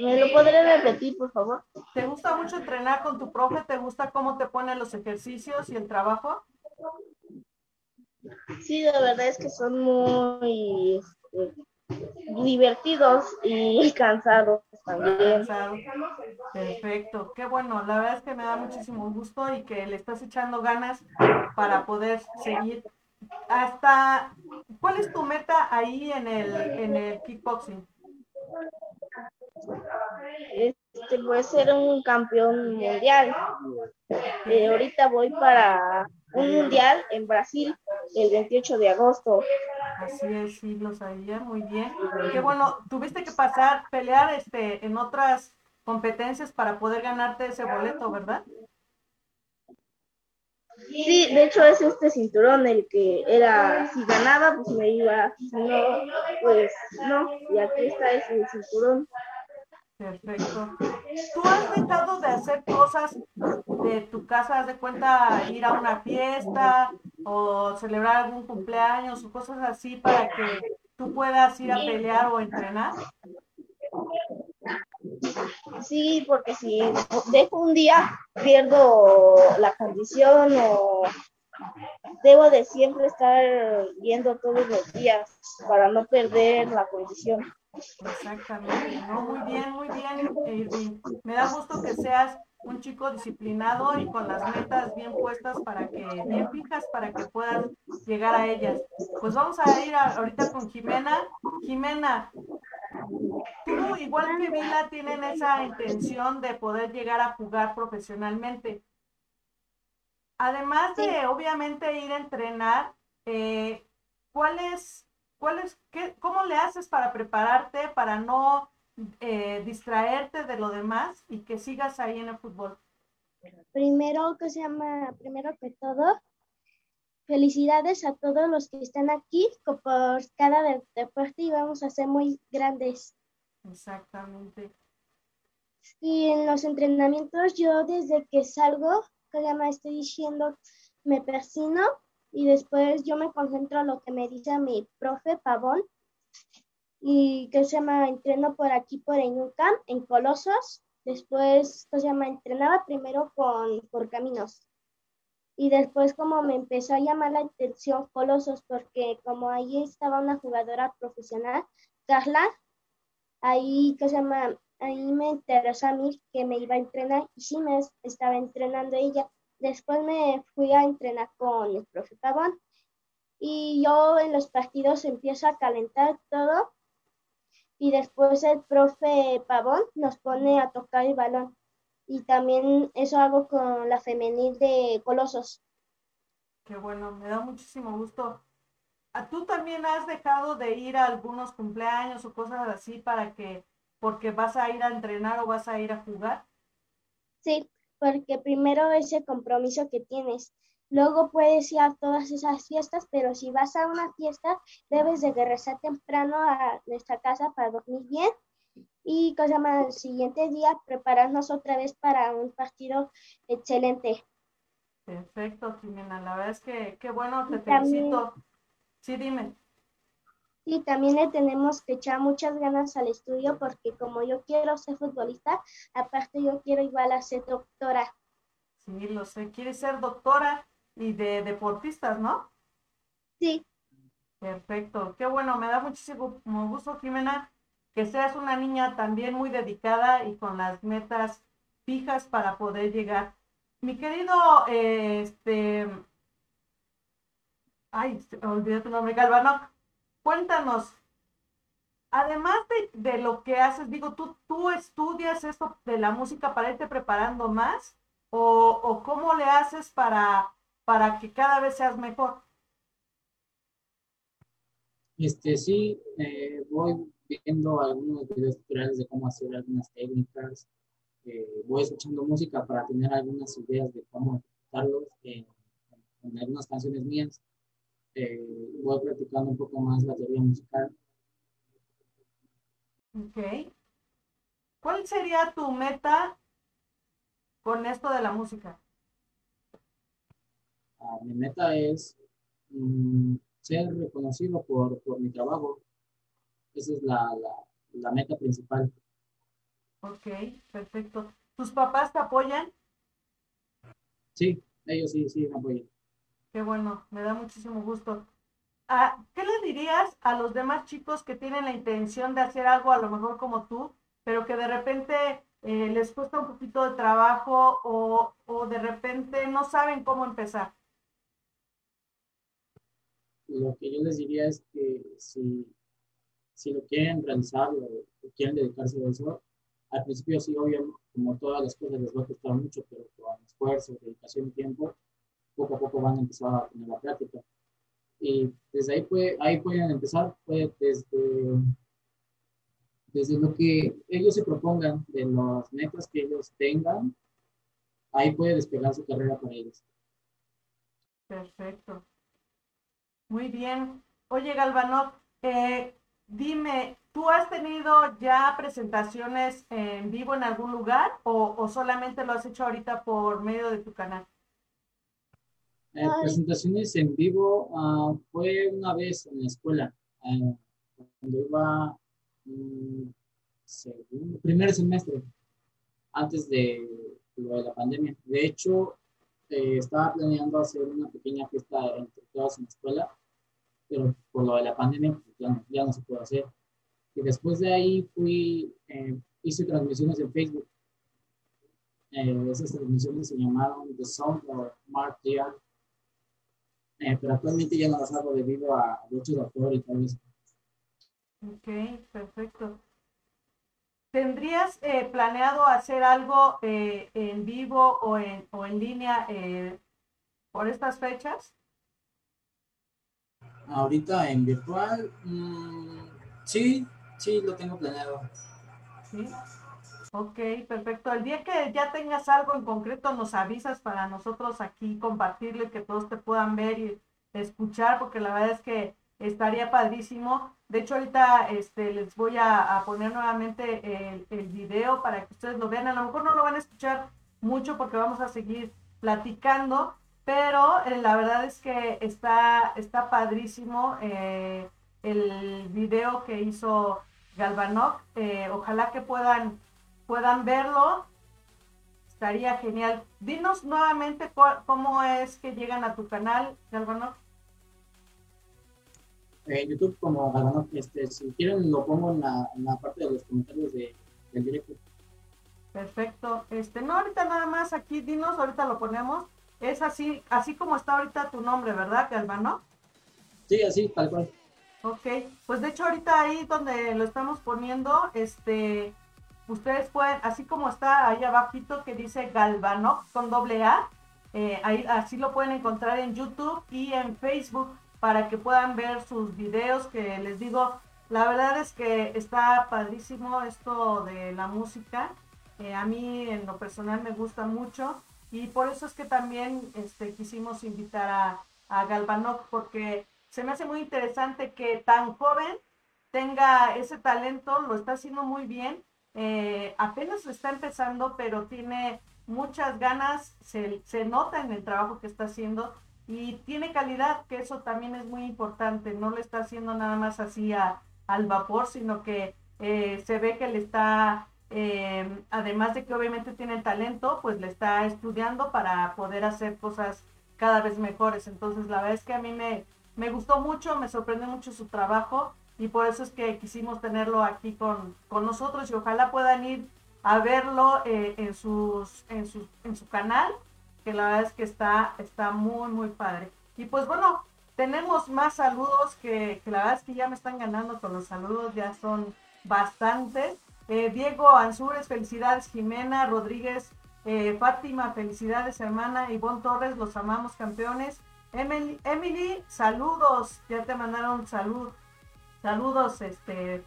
Speaker 4: ¿Me lo podré repetir, por favor?
Speaker 2: ¿Te gusta mucho entrenar con tu profe? ¿Te gusta cómo te pone los ejercicios y el trabajo?
Speaker 4: Sí, la verdad es que son muy este, divertidos y cansados también.
Speaker 2: Perfecto, qué bueno. La verdad es que me da muchísimo gusto y que le estás echando ganas para poder seguir. Hasta, ¿cuál es tu meta ahí en el, en el kickboxing?
Speaker 4: Este puede ser un campeón mundial. Eh, ahorita voy para un mundial en Brasil el 28 de agosto.
Speaker 2: Así es, sí, lo sabía muy bien. Qué bueno, tuviste que pasar, pelear este, en otras competencias para poder ganarte ese boleto, ¿verdad?
Speaker 4: Sí, de hecho es este cinturón el que era, si ganaba, pues me iba, si no, pues no, y aquí está ese cinturón.
Speaker 2: Perfecto. ¿Tú has dejado de hacer cosas de tu casa, de cuenta, ir a una fiesta o celebrar algún cumpleaños o cosas así para que tú puedas ir a pelear o entrenar?
Speaker 4: Sí, porque si dejo un día, pierdo la condición o debo de siempre estar yendo todos los días para no perder la condición.
Speaker 2: Exactamente, no, muy bien, muy bien, Irving. Me da gusto que seas un chico disciplinado y con las metas bien puestas para que, bien fijas para que puedas llegar a ellas. Pues vamos a ir a- ahorita con Jimena. Jimena, tú igual que Vila tienen esa intención de poder llegar a jugar profesionalmente. Además de obviamente ir a entrenar, eh, ¿cuál es, cuál es, qué, cómo le haces para prepararte, para no eh, distraerte de lo demás y que sigas ahí en el fútbol?
Speaker 6: Primero, que se llama, primero que todo, felicidades a todos los que están aquí por cada de- deporte y vamos a ser muy grandes.
Speaker 2: Exactamente.
Speaker 6: Y en los entrenamientos, yo desde que salgo, que se llama, estoy diciendo, me persino y después yo me concentro en lo que me dice mi profe Pavón y que se llama, entreno por aquí por Eñucam, en Colosos. Después, se llama, entrenaba primero con por caminos. Y después como me empezó a llamar la atención Colosos, porque como ahí estaba una jugadora profesional, Carla, ahí que se llama, ahí me interesó a mí que me iba a entrenar y sí me es- estaba entrenando ella. Después me fui a entrenar con el profe Pavón y yo en los partidos empiezo a calentar todo y después el profe Pavón nos pone a tocar el balón. Y también eso hago con la femenil de Colosos.
Speaker 2: Qué bueno, me da muchísimo gusto. ¿A ¿Tú también has dejado de ir a algunos cumpleaños o cosas así para que, porque vas a ir a entrenar o vas a ir a jugar?
Speaker 6: Sí, porque primero ese compromiso que tienes. Luego puedes ir a todas esas fiestas, pero si vas a una fiesta, debes de regresar temprano a nuestra casa para dormir bien y cosa más, el siguiente día prepararnos otra vez para un partido excelente.
Speaker 2: Perfecto, Jimena. La verdad es que qué bueno, te
Speaker 6: también-
Speaker 2: felicito. Sí, dime.
Speaker 6: Y también le tenemos que echar muchas ganas al estudio porque como yo quiero ser futbolista, aparte yo quiero igual a ser doctora.
Speaker 2: Sí, lo sé. Quieres ser doctora y de deportistas, ¿no?
Speaker 6: Sí,
Speaker 2: Perfecto. Qué bueno, me da muchísimo gusto, Jimena, que seas una niña también muy dedicada y con las metas fijas para poder llegar. Mi querido, eh, este, ay, olvidé tu nombre, Galvano, cuéntanos, además de, de lo que haces, digo, ¿tú, tú estudias esto de la música para irte preparando más? ¿O, o cómo le haces para, para que cada vez seas mejor?
Speaker 7: Este, sí, voy viendo algunos videos tutoriales de cómo hacer algunas técnicas. eh, voy escuchando música para tener algunas ideas de cómo ejecutarlos en, en algunas canciones mías. Eh, voy practicando un poco más la teoría musical.
Speaker 2: Ok. ¿Cuál sería tu meta con esto de la música?
Speaker 7: Ah, mi meta es mm, ser reconocido por, por mi trabajo. Esa es la, la, la meta principal.
Speaker 2: Ok, perfecto. ¿Tus papás te apoyan?
Speaker 7: Sí, ellos sí, sí me apoyan.
Speaker 2: Qué bueno, me da muchísimo gusto. Ah, ¿Qué le dirías a los demás chicos que tienen la intención de hacer algo a lo mejor como tú, pero que de repente eh, les cuesta un poquito de trabajo o, o de repente no saben cómo empezar?
Speaker 7: Lo que yo les diría es que si, si lo quieren realizar o, quieren dedicarse a eso, al principio sí, obvio, como todas las cosas les va a costar mucho, pero con esfuerzo, dedicación y tiempo, poco a poco van a empezar a tener la práctica. Y desde ahí, puede, ahí pueden empezar, puede desde, desde lo que ellos se propongan, de las metas que ellos tengan, ahí puede despegar su carrera para ellos.
Speaker 2: Perfecto. Muy bien. Oye, Galvanot, eh, dime, ¿tú has tenido ya presentaciones en vivo en algún lugar o, o solamente lo has hecho ahorita por medio de tu canal?
Speaker 7: Eh, presentaciones en vivo ah, fue una vez en la escuela, eh, cuando iba mm, segundo, primer semestre, antes de lo de la pandemia. De hecho, eh, estaba planeando hacer una pequeña fiesta entre todos en la escuela, pero por lo de la pandemia pues, ya, no, se puede hacer. Y después de ahí fui, eh, hice transmisiones en Facebook. Esas transmisiones se llamaron The Sound of Mark Dean eh, pero actualmente ya no las hago debido a derechos de autor y todo eso.
Speaker 2: Ok, perfecto. ¿Tendrías eh, planeado hacer algo eh, en vivo o en, o en línea por estas fechas?
Speaker 7: Ahorita en virtual, mm, sí, sí, lo tengo planeado.
Speaker 2: Sí. Ok, perfecto. El día que ya tengas algo en concreto, nos avisas para nosotros aquí compartirlo y que todos te puedan ver y escuchar, porque la verdad es que estaría padrísimo. De hecho, ahorita este, les voy a, poner nuevamente el, el, video para que ustedes lo vean. A lo mejor no lo van a escuchar mucho porque vamos a seguir platicando, pero eh, la verdad es que está, está padrísimo eh, el video que hizo Galvanov. Eh, ojalá que puedan puedan verlo, estaría genial. Dinos nuevamente cómo es que llegan a tu canal, Galvanov.
Speaker 7: En YouTube como Galvanov, este, si quieren lo pongo en la, en la parte de los comentarios de, del directo.
Speaker 2: Perfecto. Este, no, ahorita nada más aquí, dinos, ahorita lo ponemos. Es así, así como está ahorita tu nombre, ¿verdad, Galvanov?
Speaker 7: Sí, así, tal cual.
Speaker 2: Ok, pues de hecho ahorita ahí donde lo estamos poniendo, este, ustedes pueden, así como está ahí abajito que dice Galvanox con doble A, eh, ahí, así lo pueden encontrar en YouTube y en Facebook para que puedan ver sus videos que les digo, la verdad es que está padrísimo esto de la música, eh, a mí en lo personal me gusta mucho y por eso es que también este, quisimos invitar a, a Galvanox porque se me hace muy interesante que tan joven tenga ese talento, lo está haciendo muy bien eh, apenas está empezando, pero tiene muchas ganas, se, se, nota en el trabajo que está haciendo y tiene calidad, que eso también es muy importante, no lo está haciendo nada más así a, al vapor, sino que eh, se ve que le está, eh, además de que obviamente tiene talento, pues le está estudiando para poder hacer cosas cada vez mejores. Entonces, la verdad es que a mí me, me gustó mucho, me sorprendió mucho su trabajo y por eso es que quisimos tenerlo aquí con, con nosotros y ojalá puedan ir a verlo eh, en, sus, en, sus, en su canal, que la verdad es que está, está muy, muy padre. Y pues bueno, tenemos más saludos que, que la verdad es que ya me están ganando con los saludos, ya son bastantes. Eh, Diego Ansures, felicidades, Jimena Rodríguez, eh, Fátima, felicidades, hermana, Ivonne Torres, los amamos campeones. Emily, Emily, saludos, ya te mandaron salud. Saludos, este.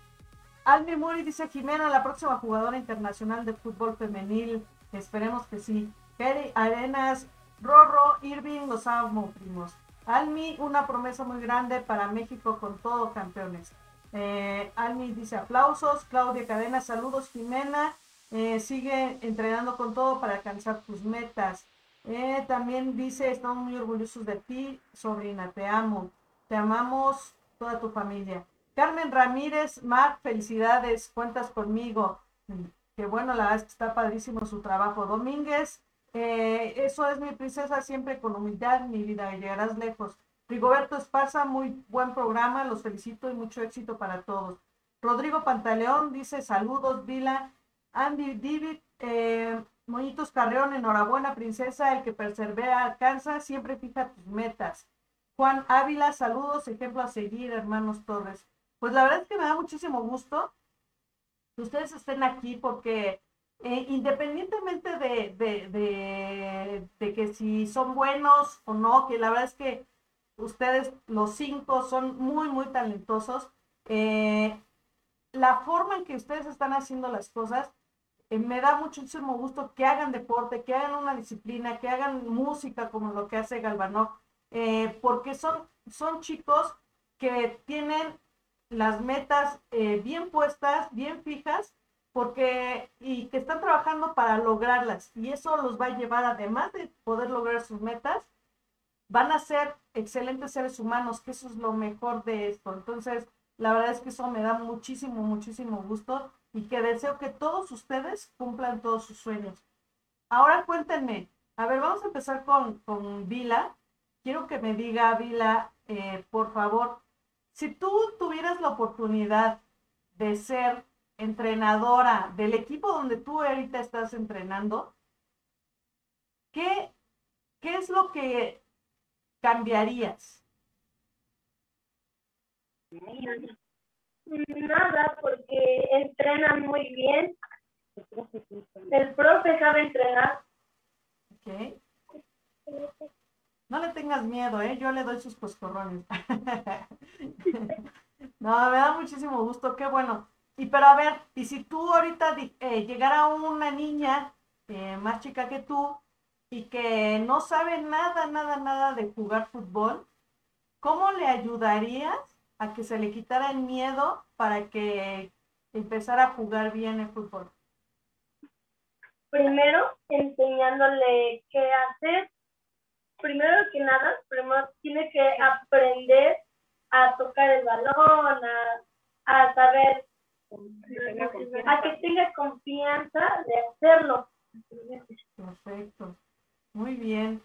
Speaker 2: Almi Muri dice Jimena, la próxima jugadora internacional de fútbol femenil. Esperemos que sí. Kerry Arenas, Rorro, Irving, los amo, primos. Almi, una promesa muy grande para México con todo, campeones. Eh, Almi dice aplausos. Claudia Cadena, saludos, Jimena. Eh, sigue entrenando con todo para alcanzar tus metas. Eh, también dice, estamos muy orgullosos de ti, sobrina, te amo. Te amamos toda tu familia. Carmen Ramírez, Mar, felicidades, cuentas conmigo. Que bueno, la verdad es que está padrísimo su trabajo. Domínguez, eh, eso es mi princesa, siempre con humildad, mi vida, llegarás lejos. Rigoberto Esparza, muy buen programa, los felicito y mucho éxito para todos. Rodrigo Pantaleón dice saludos, Vila. Andy David, eh, Moñitos Carreón, enhorabuena, princesa, el que persevera alcanza, siempre fija tus metas. Juan Ávila, saludos, ejemplo a seguir, hermanos Torres. Pues la verdad es que me da muchísimo gusto que ustedes estén aquí porque eh, independientemente de, de, de, que si son buenos o no, que la verdad es que ustedes, los cinco, son muy, muy talentosos, eh, la forma en que ustedes están haciendo las cosas eh, me da muchísimo gusto que hagan deporte, que hagan una disciplina, que hagan música como lo que hace Galvanov, porque son, son chicos que tienen las metas eh, bien puestas, bien fijas, porque y que están trabajando para lograrlas y eso los va a llevar además de poder lograr sus metas van a ser excelentes seres humanos que eso es lo mejor de esto entonces la verdad es que eso me da muchísimo muchísimo gusto y que deseo que todos ustedes cumplan todos sus sueños. Ahora cuéntenme, a ver, vamos a empezar con, con Vila. Quiero que me diga, Vila, eh, por favor, si tú tuvieras la oportunidad de ser entrenadora del equipo donde tú ahorita estás entrenando, ¿qué, qué es lo que cambiarías?
Speaker 3: Nada, porque entrenan muy bien. El profe sabe entrenar.
Speaker 2: Ok. No le tengas miedo, ¿eh? Yo le doy sus coscorrones. no, me da muchísimo gusto, qué bueno. Y pero a ver, y si tú ahorita eh, llegara una niña eh, más chica que tú y que no sabe nada, nada, nada de jugar fútbol, ¿cómo le ayudarías a que se le quitara el miedo para que empezara a jugar bien el fútbol?
Speaker 3: Primero, enseñándole qué hacer. Primero que nada, primero tiene que aprender a tocar el balón, a, saber, a que tenga confianza de hacerlo.
Speaker 2: Perfecto. Muy bien.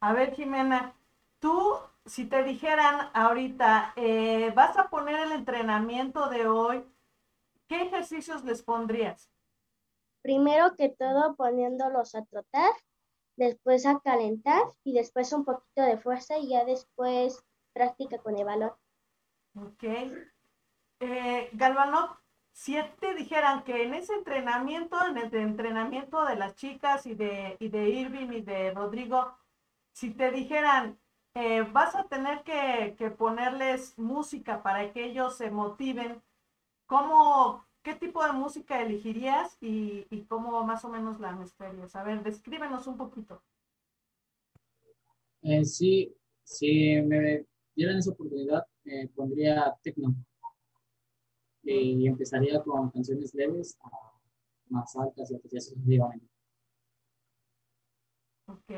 Speaker 2: A ver, Jimena, tú si te dijeran ahorita, eh, vas a poner el entrenamiento de hoy, ¿qué ejercicios les pondrías?
Speaker 6: Primero que todo poniéndolos a trotar, después a calentar y después un poquito de fuerza y ya después práctica con el balón.
Speaker 2: Ok. Eh, Galvanov, si te dijeran que en ese entrenamiento, en el entrenamiento de las chicas y de, y de Irving y de Rodrigo, si te dijeran, eh, vas a tener que, ponerles música para que ellos se motiven. ¿Cómo, qué tipo de música elegirías y, cómo más o menos la mezclarías? A ver, descríbenos un poquito.
Speaker 7: Eh, sí, si me dieran esa oportunidad, pondría techno. y empezaría con canciones leves más altas y así sucesivamente.
Speaker 2: Ok.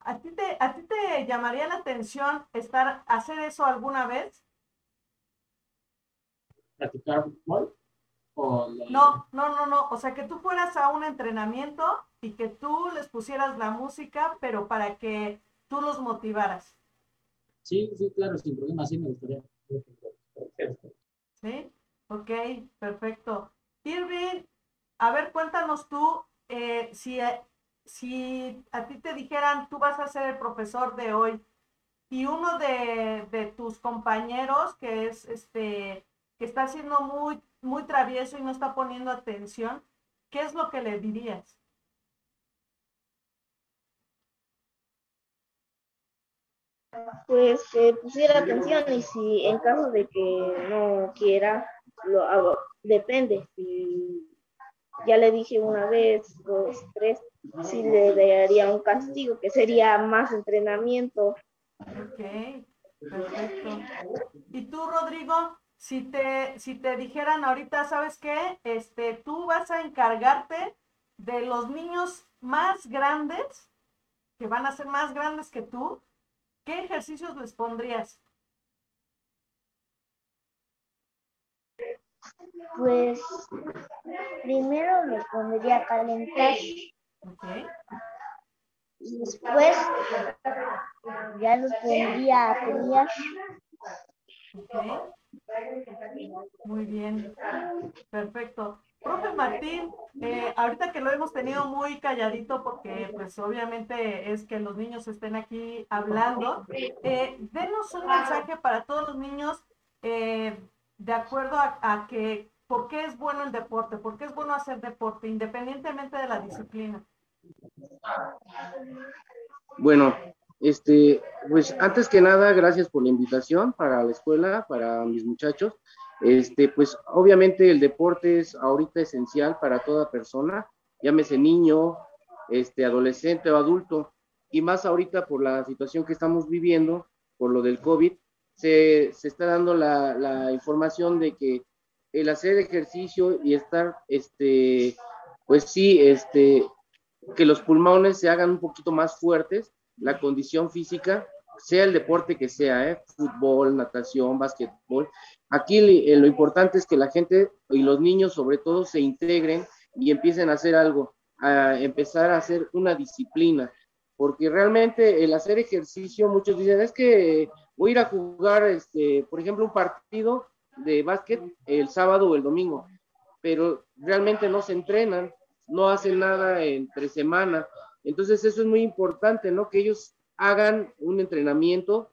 Speaker 2: ¿A ti, te, ¿A ti te llamaría la atención estar, hacer eso alguna vez?
Speaker 7: ¿Practicar fútbol?
Speaker 2: No, no, no, no. O sea, que tú fueras a un entrenamiento y que tú les pusieras la música, pero para que tú los motivaras.
Speaker 7: Sí, sí, claro, sin problema, sí me gustaría.
Speaker 2: Sí, ok, perfecto. Irving, a ver, cuéntanos tú eh, si si a ti te dijeran, tú vas a ser el profesor de hoy, y uno de, tus compañeros que es este que está siendo muy muy travieso y no está poniendo atención, ¿qué es lo que le dirías?
Speaker 4: Pues que pusiera atención y si en caso de que no quiera, lo hago. Depende. Si ya le dije una vez, dos, tres, sí le daría un castigo, que sería más entrenamiento.
Speaker 2: Ok, perfecto. ¿Y tú, Rodrigo? si te, si te dijeran ahorita, ¿sabes qué? Este, tú vas a encargarte de los niños más grandes, que van a ser más grandes que tú, ¿qué ejercicios les pondrías?
Speaker 6: Pues primero les pondría a calentar.
Speaker 2: Okay.
Speaker 6: Y después ya los pondría a pelear.
Speaker 2: Okay. Muy bien, perfecto. Profe Martín, eh, ahorita que lo hemos tenido muy calladito porque pues obviamente es que los niños estén aquí hablando, eh, denos un mensaje para todos los niños eh, de acuerdo a, a que por qué es bueno el deporte, por qué es bueno hacer deporte independientemente de la disciplina.
Speaker 8: Bueno, este, pues antes que nada, gracias por la invitación para la escuela, para mis muchachos. Este, pues obviamente el deporte es ahorita esencial para toda persona, llámese niño, este, adolescente o adulto, y más ahorita por la situación que estamos viviendo, por lo del COVID, se, se está dando la, la información de que el hacer ejercicio y estar, este, pues sí, este, que los pulmones se hagan un poquito más fuertes, la condición física, sea el deporte que sea, ¿eh? fútbol, natación, básquetbol. Aquí eh, lo importante es que la gente y los niños sobre todo se integren y empiecen a hacer algo, a empezar a hacer una disciplina, porque realmente el hacer ejercicio, muchos dicen, es que voy a ir a jugar, este, por ejemplo, un partido de básquet el sábado o el domingo, pero realmente no se entrenan, no hacen nada entre semana. Entonces eso es muy importante, ¿no? Que ellos hagan un entrenamiento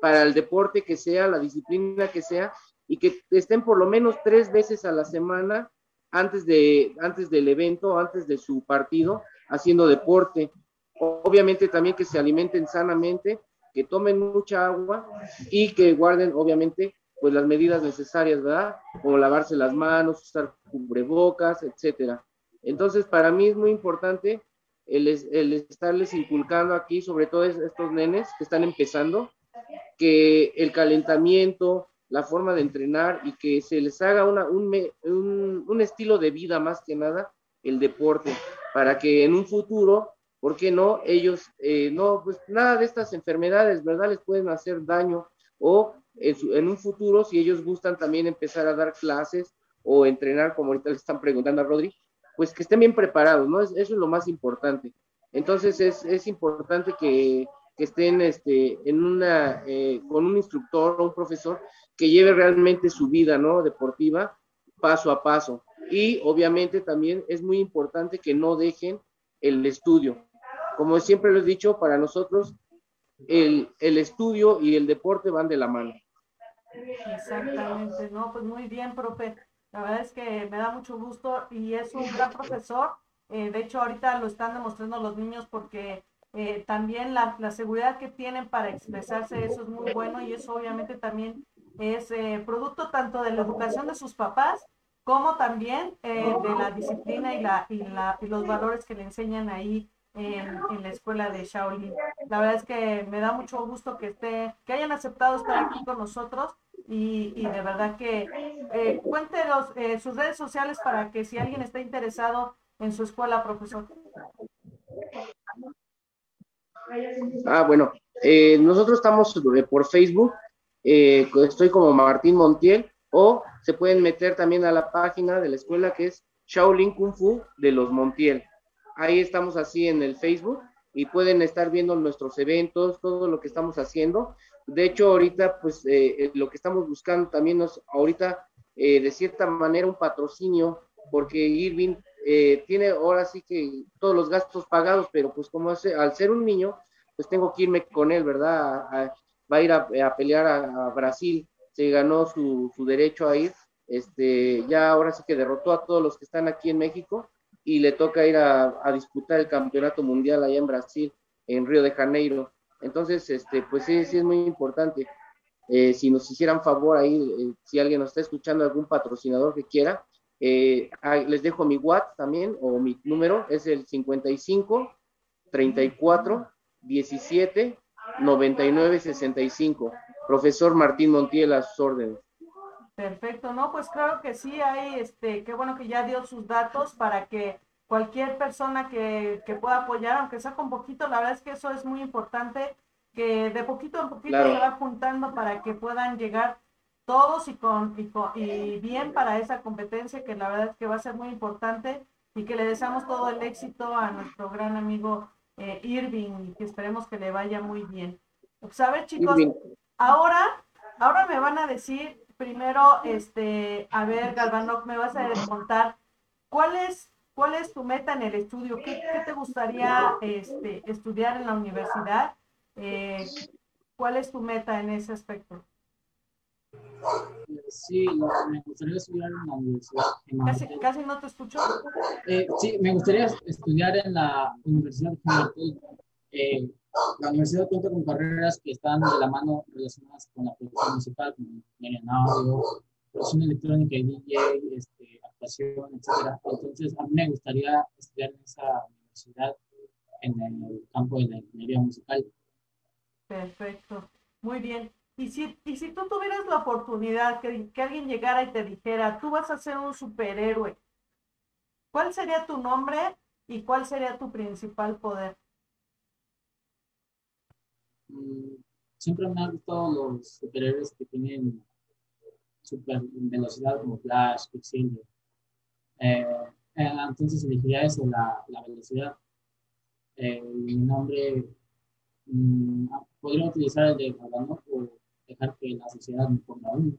Speaker 8: para el deporte que sea, la disciplina que sea, y que estén por lo menos tres veces a la semana antes, de, antes del evento, antes de su partido, haciendo deporte. Obviamente también que se alimenten sanamente, que tomen mucha agua y que guarden, obviamente, pues las medidas necesarias, ¿verdad? Como lavarse las manos, usar cubrebocas, etcétera. Entonces, para mí es muy importante el, el, estarles inculcando aquí, sobre todo estos nenes que están empezando, que el calentamiento, la forma de entrenar y que se les haga una, un, un, un, estilo de vida más que nada, el deporte, para que en un futuro, ¿por qué no? Ellos, eh, no, pues nada de estas enfermedades, ¿verdad? Les pueden hacer daño o en, su, en un futuro, si ellos gustan también empezar a dar clases o entrenar, como ahorita le están preguntando a Rodri, pues que estén bien preparados, ¿no? Eso es lo más importante. Entonces es, es importante que, estén este, en una, eh, con un instructor o un profesor que lleve realmente su vida, ¿no? Deportiva, paso a paso. Y obviamente también es muy importante que no dejen el estudio. Como siempre lo he dicho, para nosotros el, el estudio y el deporte van de la mano.
Speaker 2: Exactamente, no, pues muy bien, profe. La verdad es que me da mucho gusto y es un gran profesor. Eh, de hecho, ahorita lo están demostrando los niños porque eh, también la, la, seguridad que tienen para expresarse, eso es muy bueno y eso obviamente también es eh, producto tanto de la educación de sus papás como también de la disciplina y, la, y, la, y los valores que le enseñan ahí en, en, la escuela de Shaolin. La verdad es que me da mucho gusto que esté, que hayan aceptado estar aquí con nosotros y, y de verdad que eh, cuéntenos eh, sus redes sociales para que si alguien está interesado en su escuela, profesor.
Speaker 8: Ah, bueno, eh, nosotros estamos por Facebook, estoy como Martín Montiel, o se pueden meter también a la página de la escuela que es Shaolin Kung Fu de los Montiel. Ahí estamos así en el Facebook y pueden estar viendo nuestros eventos, todo lo que estamos haciendo. De hecho, ahorita, pues eh, lo que estamos buscando también es ahorita, eh, de cierta manera, un patrocinio, porque Irving eh, tiene ahora sí que todos los gastos pagados, pero pues como hace, al ser un niño, pues tengo que irme con él, ¿verdad? Va a ir a, pelear a, Brasil, se ganó su, su derecho a ir, este, ya ahora sí que derrotó a todos los que están aquí en México y le toca ir a disputar el campeonato mundial allá en Brasil, en Río de Janeiro. Entonces, este, pues sí, sí es muy importante. Eh, si nos hicieran favor ahí, eh, si alguien nos está escuchando, algún patrocinador que quiera, eh, les dejo mi WhatsApp también, o mi número, es el 55 34 17 99 65. Profesor Martín Montiel, a sus órdenes.
Speaker 2: Perfecto, no, pues claro que sí, hay, este, qué bueno que ya dio sus datos para que cualquier persona que, que, pueda apoyar, aunque sea con poquito, la verdad es que eso es muy importante, que de poquito en poquito claro. se va juntando para que puedan llegar todos y con, y con y bien para esa competencia que la verdad es que va a ser muy importante y que le deseamos todo el éxito a nuestro gran amigo eh, Irving y que esperemos que le vaya muy bien. Pues a ver chicos,
Speaker 8: Irving.
Speaker 2: ahora, ahora me van a decir primero, este, a ver Galvanoc, me vas a contar cuál es, cuál es tu meta en el estudio, qué, qué te gustaría este, estudiar en la universidad, Eh, cuál es tu meta en ese aspecto.
Speaker 7: Sí, me gustaría estudiar en la universidad. en
Speaker 2: Casi, casi no te escucho.
Speaker 7: Eh, sí, me gustaría estudiar en la Universidad de. Eh, la universidad cuenta con carreras que están de la mano relacionadas con la producción musical, como ingeniería en audio, producción electrónica y DJ, este, Entonces, a mí me gustaría estudiar en esa universidad en el campo de la ingeniería musical.
Speaker 2: Perfecto, muy bien. Y si, y si tú tuvieras la oportunidad que, que alguien llegara y te dijera, tú vas a ser un superhéroe, ¿cuál sería tu nombre y cuál sería tu principal poder?
Speaker 7: Mm, Siempre me han gustado los superhéroes que tienen super velocidad como Flash, Quicksilver. Eh, eh, entonces elegiría eso, la, la velocidad. Eh, mi nombre, mm, ah, podría utilizar el de Galvano o dejar que la sociedad me ponga uno.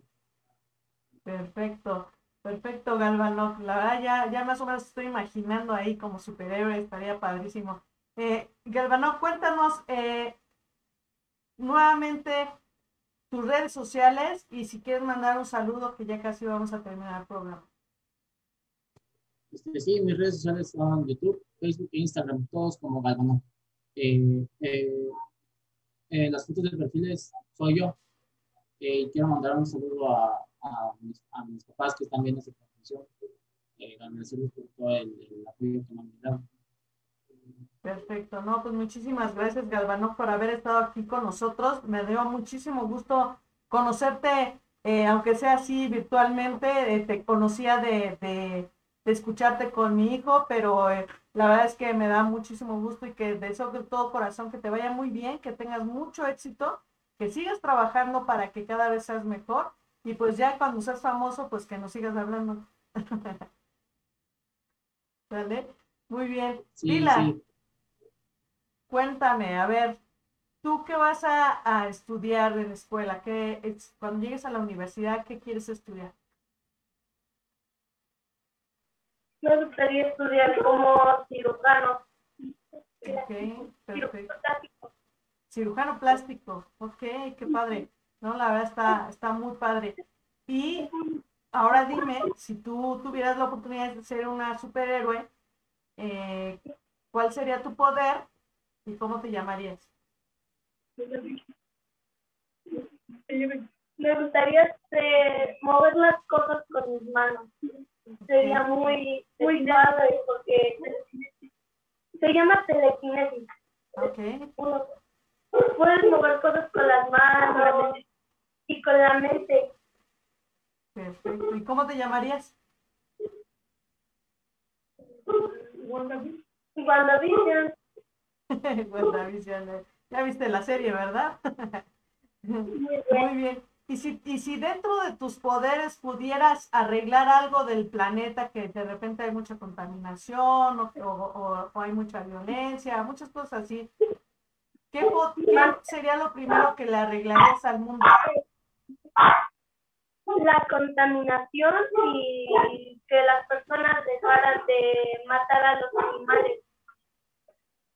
Speaker 2: Perfecto, perfecto, Galvano. La verdad, ya, ya más o menos estoy imaginando ahí como superhéroe, estaría padrísimo. Eh, Galvano, cuéntanos eh, nuevamente tus redes sociales y si quieres mandar un saludo, que ya casi vamos a terminar el programa.
Speaker 7: Este, sí, mis redes sociales son YouTube, Facebook e Instagram, todos como Galvano. Eh, eh, eh, las fotos de perfiles soy yo. Quiero mandar un saludo a, mis, papás que están viendo esta transmisión. Agradecerles por todo el, apoyo que me han dado.
Speaker 2: Perfecto, no, pues muchísimas gracias Galvano por haber estado aquí con nosotros. Me dio muchísimo gusto conocerte, aunque sea así virtualmente. Te conocía de, de, escucharte con mi hijo, pero eh, la verdad es que me da muchísimo gusto y que deseo de todo corazón que te vaya muy bien, que tengas mucho éxito, que sigas trabajando para que cada vez seas mejor y pues ya cuando seas famoso, pues que nos sigas hablando. ¿Vale? Muy bien.
Speaker 7: Sí,
Speaker 2: Lila,
Speaker 7: sí.
Speaker 2: cuéntame, a ver, ¿tú qué vas a, a estudiar en la escuela? ¿Qué, cuando llegues a la universidad, ¿qué quieres estudiar?
Speaker 3: Me gustaría estudiar como cirujano.
Speaker 2: Ok, perfecto.
Speaker 3: cirujano plástico.
Speaker 2: Cirujano plástico, ok, qué padre. No, la verdad está, está muy padre. Y ahora dime, si tú tuvieras la oportunidad de ser una superhéroe, eh, ¿cuál sería tu poder y cómo te llamarías?
Speaker 3: Me gustaría este, mover las cosas con mis manos. Sería muy, muy padre porque se llama telequinesis.
Speaker 2: Ok,
Speaker 3: Uno- Puedes mover cosas con las manos y con la mente.
Speaker 2: perfecto. ¿Y cómo te llamarías? WandaVision, eh. Ya viste la serie, ¿verdad?
Speaker 3: muy bien.
Speaker 2: Muy bien. Y si, y si dentro de tus poderes pudieras arreglar algo del planeta, que de repente hay mucha contaminación o, o- o- o hay mucha violencia, muchas cosas así, ¿qué, qué sería lo primero que le arreglarías al mundo?
Speaker 3: la contaminación y que las personas dejaran de matar a los animales.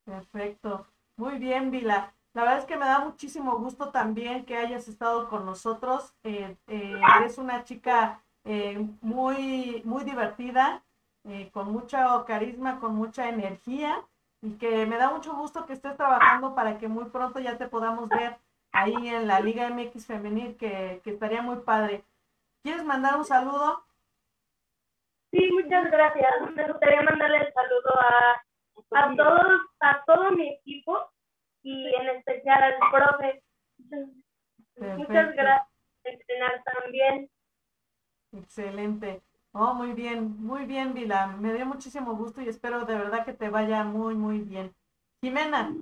Speaker 2: Perfecto. Muy bien, Vila. La verdad es que me da muchísimo gusto también que hayas estado con nosotros. Eh, eh, eres una chica eh, muy, muy divertida, eh, con mucho carisma, con mucha energía y que me da mucho gusto que estés trabajando para que muy pronto ya te podamos ver ahí en la Liga MX Femenil, que, que estaría muy padre. ¿Quieres mandar un saludo?
Speaker 3: Sí, muchas gracias. Me gustaría mandarle el saludo a, a todos, a todo mi equipo y en especial al profe. Muchas gracias por entrenar también.
Speaker 2: Excelente. Oh, muy bien, muy bien, Vila. Me dio muchísimo gusto y espero de verdad que te vaya muy, muy bien. Jimena,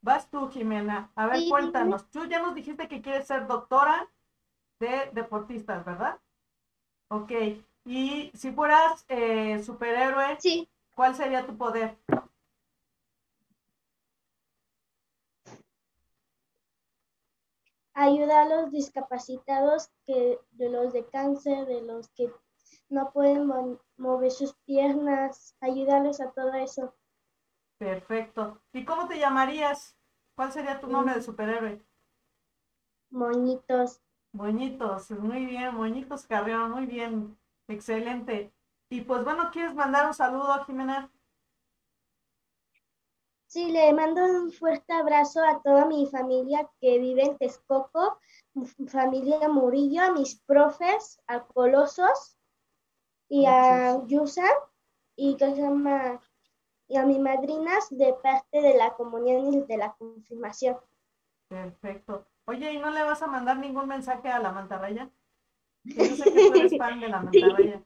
Speaker 2: Vas tú, Jimena. A ver,
Speaker 6: Sí,
Speaker 2: cuéntanos. Tú ya nos dijiste que quieres ser doctora de deportistas, ¿verdad? Ok. Y si fueras eh, superhéroe,
Speaker 6: Sí,
Speaker 2: ¿cuál sería tu poder?
Speaker 6: Ayuda a los discapacitados que de los de cáncer, de los que no pueden mo- mover sus piernas, ayudarles a todo eso.
Speaker 2: Perfecto. ¿Y cómo te llamarías? ¿Cuál sería tu nombre de superhéroe?
Speaker 6: Moñitos.
Speaker 2: Moñitos, muy bien, Moñitos Carrión, muy bien, excelente. Y pues bueno, ¿quieres mandar un saludo, Jimena?
Speaker 6: Sí, le mando un fuerte abrazo a toda mi familia que vive en Texcoco, mi familia Murillo, a mis profes, a Colosos y a Yusa y que se llama y a mis madrinas de parte de la comunión y de la confirmación.
Speaker 2: Perfecto. Oye, ¿y no le vas a mandar ningún mensaje a la mantarraya? Yo sé que tú eres fan de la mantarraya.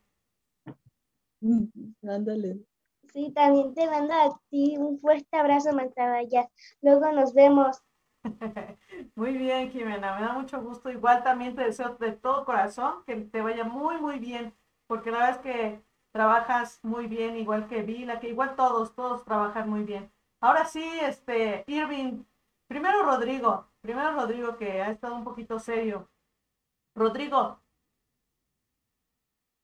Speaker 9: Ándale.
Speaker 6: Sí, también te mando a ti un fuerte abrazo, Mantabaya. Luego nos vemos.
Speaker 2: Muy bien, Jimena, me da mucho gusto. Igual también te deseo de todo corazón que te vaya muy, muy bien, porque la verdad es que trabajas muy bien, igual que Vila, que igual todos, todos trabajan muy bien. Ahora sí, este, Irving, primero Rodrigo, primero Rodrigo que ha estado un poquito serio. Rodrigo,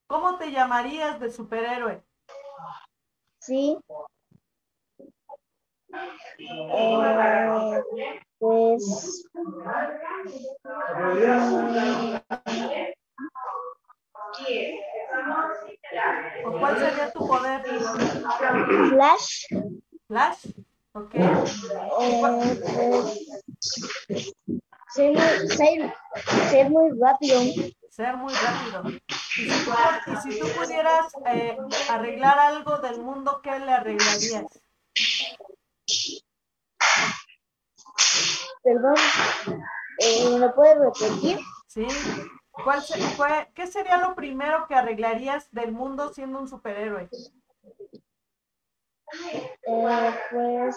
Speaker 2: ¿cómo te llamarías de superhéroe?
Speaker 4: Sí. Eh, pues.
Speaker 2: ¿O cuál sería tu poder?
Speaker 4: Flash.
Speaker 2: ¿Flash? ¿Ok?
Speaker 4: Eh, pues, ser, muy, ser, ser muy rápido.
Speaker 2: Ser muy rápido. Y si tú, pudieras eh, arreglar algo del mundo, ¿qué le arreglarías?
Speaker 4: Perdón. Eh, ¿Me puedes repetir?
Speaker 2: ¿Sí? ¿Cuál se- fue- ¿Qué sería lo primero que arreglarías del mundo siendo un superhéroe?
Speaker 4: Eh, pues.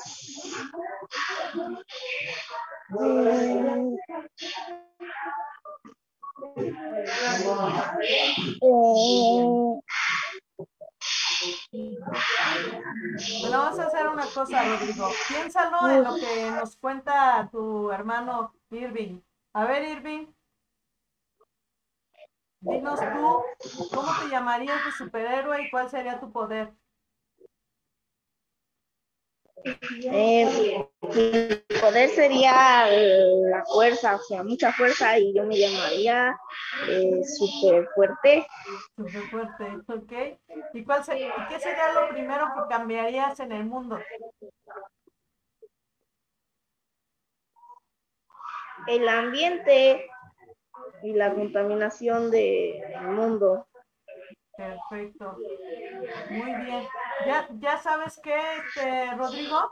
Speaker 2: Bueno, vamos a hacer una cosa, Rodrigo. Piénsalo en lo que nos cuenta tu hermano Irving. A ver, Irving. Dinos tú, ¿cómo te llamarías de superhéroe y cuál sería tu poder?
Speaker 4: Eh, mi poder sería la fuerza, o sea, mucha fuerza, y yo me llamaría eh, súper fuerte.
Speaker 2: Súper fuerte, ¿ok? ¿Y, cuál se- y qué sería lo primero que cambiarías en el mundo?
Speaker 4: El ambiente y la contaminación del mundo.
Speaker 2: Perfecto. Muy bien. ¿Ya, ya sabes qué, este, Rodrigo?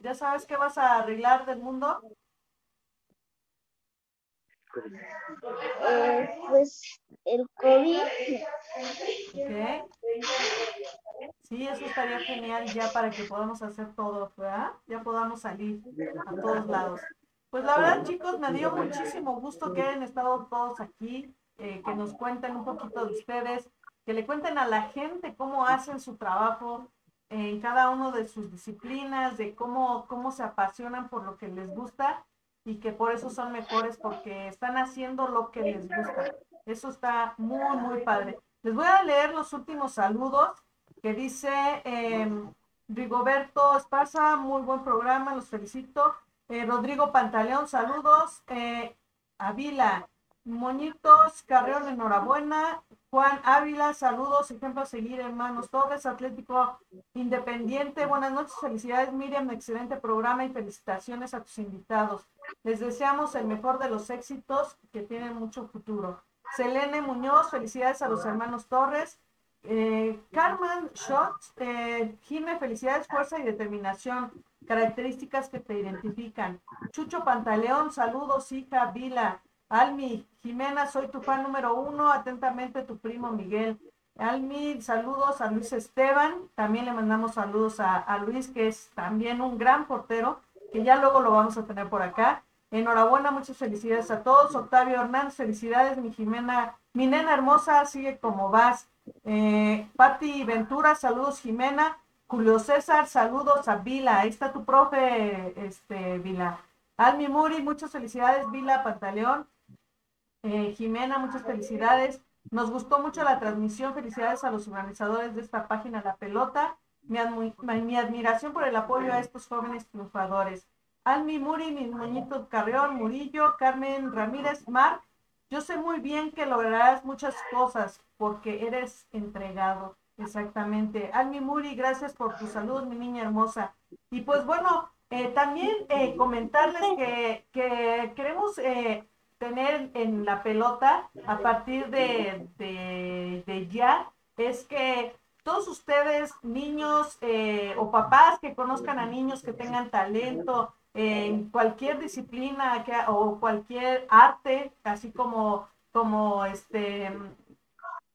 Speaker 2: ¿Ya sabes qué vas a arreglar del mundo?
Speaker 4: Eh, pues el COVID.
Speaker 2: Sí, eso estaría genial ya para que podamos hacer todo, ¿verdad? Ya podamos salir a todos lados. Pues la verdad, chicos, me dio muchísimo gusto que hayan estado todos aquí, eh, que nos cuenten un poquito de ustedes, que le cuenten a la gente cómo hacen su trabajo en cada uno de sus disciplinas, de cómo, cómo se apasionan por lo que les gusta y que por eso son mejores porque están haciendo lo que les gusta. Eso está muy, muy padre. Les voy a leer los últimos saludos que dice eh, Rigoberto Esparza, muy buen programa, los felicito. Eh, Rodrigo Pantaleón, saludos. Eh, Avila, Moñitos Carreón, enhorabuena. Juan Ávila, saludos, ejemplo a seguir, hermanos Torres, Atlético Independiente, buenas noches, felicidades Miriam, excelente programa y felicitaciones a tus invitados. Les deseamos el mejor de los éxitos que tienen mucho futuro. Selene Muñoz, felicidades a los hermanos Torres. Eh, Carmen Schott, eh, Jime, felicidades, fuerza y determinación, características que te identifican. Chucho Pantaleón, saludos, hija Vila. Almi, Jimena, soy tu fan número uno, atentamente tu primo Miguel. Almi, saludos a Luis Esteban, también le mandamos saludos a, Luis, que es también un gran portero. que ya luego lo vamos a tener por acá. Enhorabuena, muchas felicidades a todos. Octavio Hernández, felicidades. Mi Jimena, mi nena hermosa, sigue como vas. Eh, Ventura, saludos Jimena. Julio César, saludos a Vila. Ahí está tu profe, este, Vila. Almi Muri, muchas felicidades, Vila Pantaleón. Eh, Jimena, muchas felicidades. Nos gustó mucho la transmisión. Felicidades a los organizadores de esta página La Pelota. Mi, mi admiración por el apoyo a estos jóvenes triunfadores. Almi Muri, mi moñito Carreón, Murillo, Carmen Ramírez, Marc, yo sé muy bien que lograrás muchas cosas porque eres entregado. Exactamente. Almi Muri, gracias por tu salud, mi niña hermosa. Y pues bueno, eh, también eh, comentarles que, que queremos eh, tener en la pelota a partir de, de, ya, es que todos ustedes, niños o papás que conozcan a niños que tengan talento, en cualquier disciplina o cualquier arte, así como, como este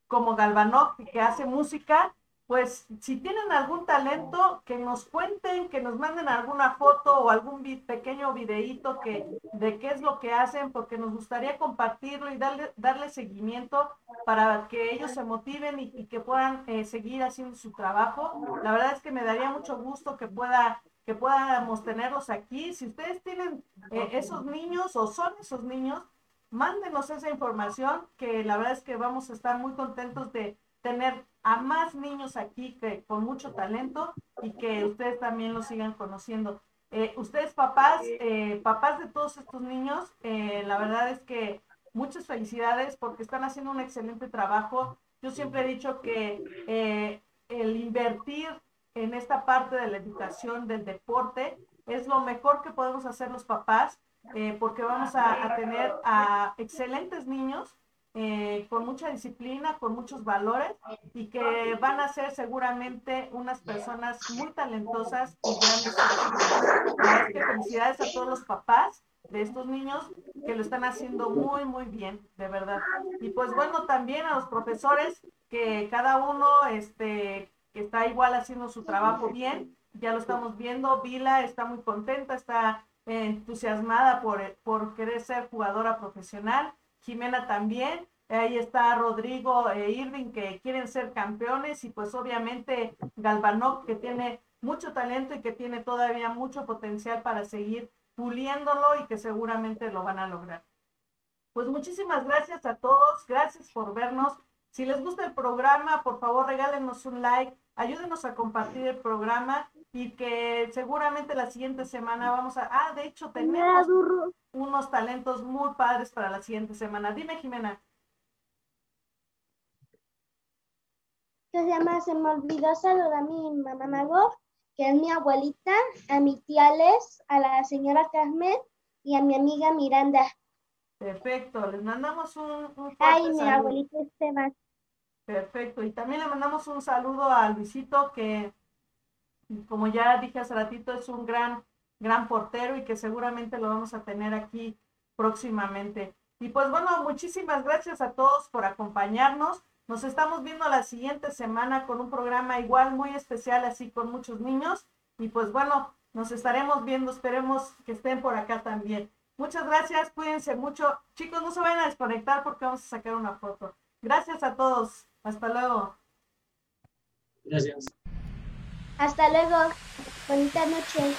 Speaker 2: como Galvanov, que hace música, pues si tienen algún talento, que nos cuenten, que nos manden alguna foto o algún pequeño videíto que, de qué es lo que hacen, porque nos gustaría compartirlo y darle, darle seguimiento para que ellos se motiven y, que puedan eh, seguir haciendo su trabajo. La verdad es que me daría mucho gusto que pueda que podamos tenerlos aquí. Si ustedes tienen eh, esos niños o son esos niños, mándenos esa información, que la verdad es que vamos a estar muy contentos de tener a más niños aquí que, con mucho talento y que ustedes también los sigan conociendo. Eh, ustedes papás, eh, papás de todos estos niños, la verdad es que muchas felicidades porque están haciendo un excelente trabajo. Yo siempre he dicho que el invertir en esta parte de la educación del deporte es lo mejor que podemos hacer los papás eh, porque vamos a, tener a excelentes niños eh, con mucha disciplina, con muchos valores y que van a ser seguramente unas personas muy talentosas y grandes. Así que felicidades a todos los papás de estos niños que lo están haciendo muy, muy bien, de verdad. Y pues bueno, también a los profesores que cada uno, este, que está igual haciendo su trabajo bien. Ya lo estamos viendo. Vila está muy contenta, está entusiasmada por, por querer ser jugadora profesional. Jimena también. Ahí está Rodrigo e Irving que quieren ser campeones y pues obviamente Galvanov que tiene mucho talento y que tiene todavía mucho potencial para seguir puliéndolo y que seguramente lo van a lograr. Pues muchísimas gracias a todos, gracias por vernos. Si les gusta el programa, por favor regálenos un like, ayúdenos a compartir el programa y que seguramente la siguiente semana vamos a... Ah, de hecho tenemos unos talentos muy padres para la siguiente semana. Dime, Jimena.
Speaker 6: Se llama, se me olvidó saludar a mi mamá Mago, que es mi abuelita, a mi tía Les, a la señora Carmen y a mi amiga Miranda.
Speaker 2: Perfecto, les mandamos un, un
Speaker 6: Ay, mi abuelita Esteban.
Speaker 2: Perfecto, y también le mandamos un saludo a Luisito, que como ya dije hace ratito, es un gran, gran portero y que seguramente lo vamos a tener aquí próximamente. Y pues bueno, muchísimas gracias a todos por acompañarnos. Nos estamos viendo la siguiente semana con un programa igual muy especial, así con muchos niños. Y pues bueno, nos estaremos viendo, esperemos que estén por acá también. Muchas gracias, cuídense mucho. Chicos, no se vayan a desconectar porque vamos a sacar una foto. Gracias a todos. Hasta luego.
Speaker 7: Gracias.
Speaker 6: Hasta luego. Bonita noche.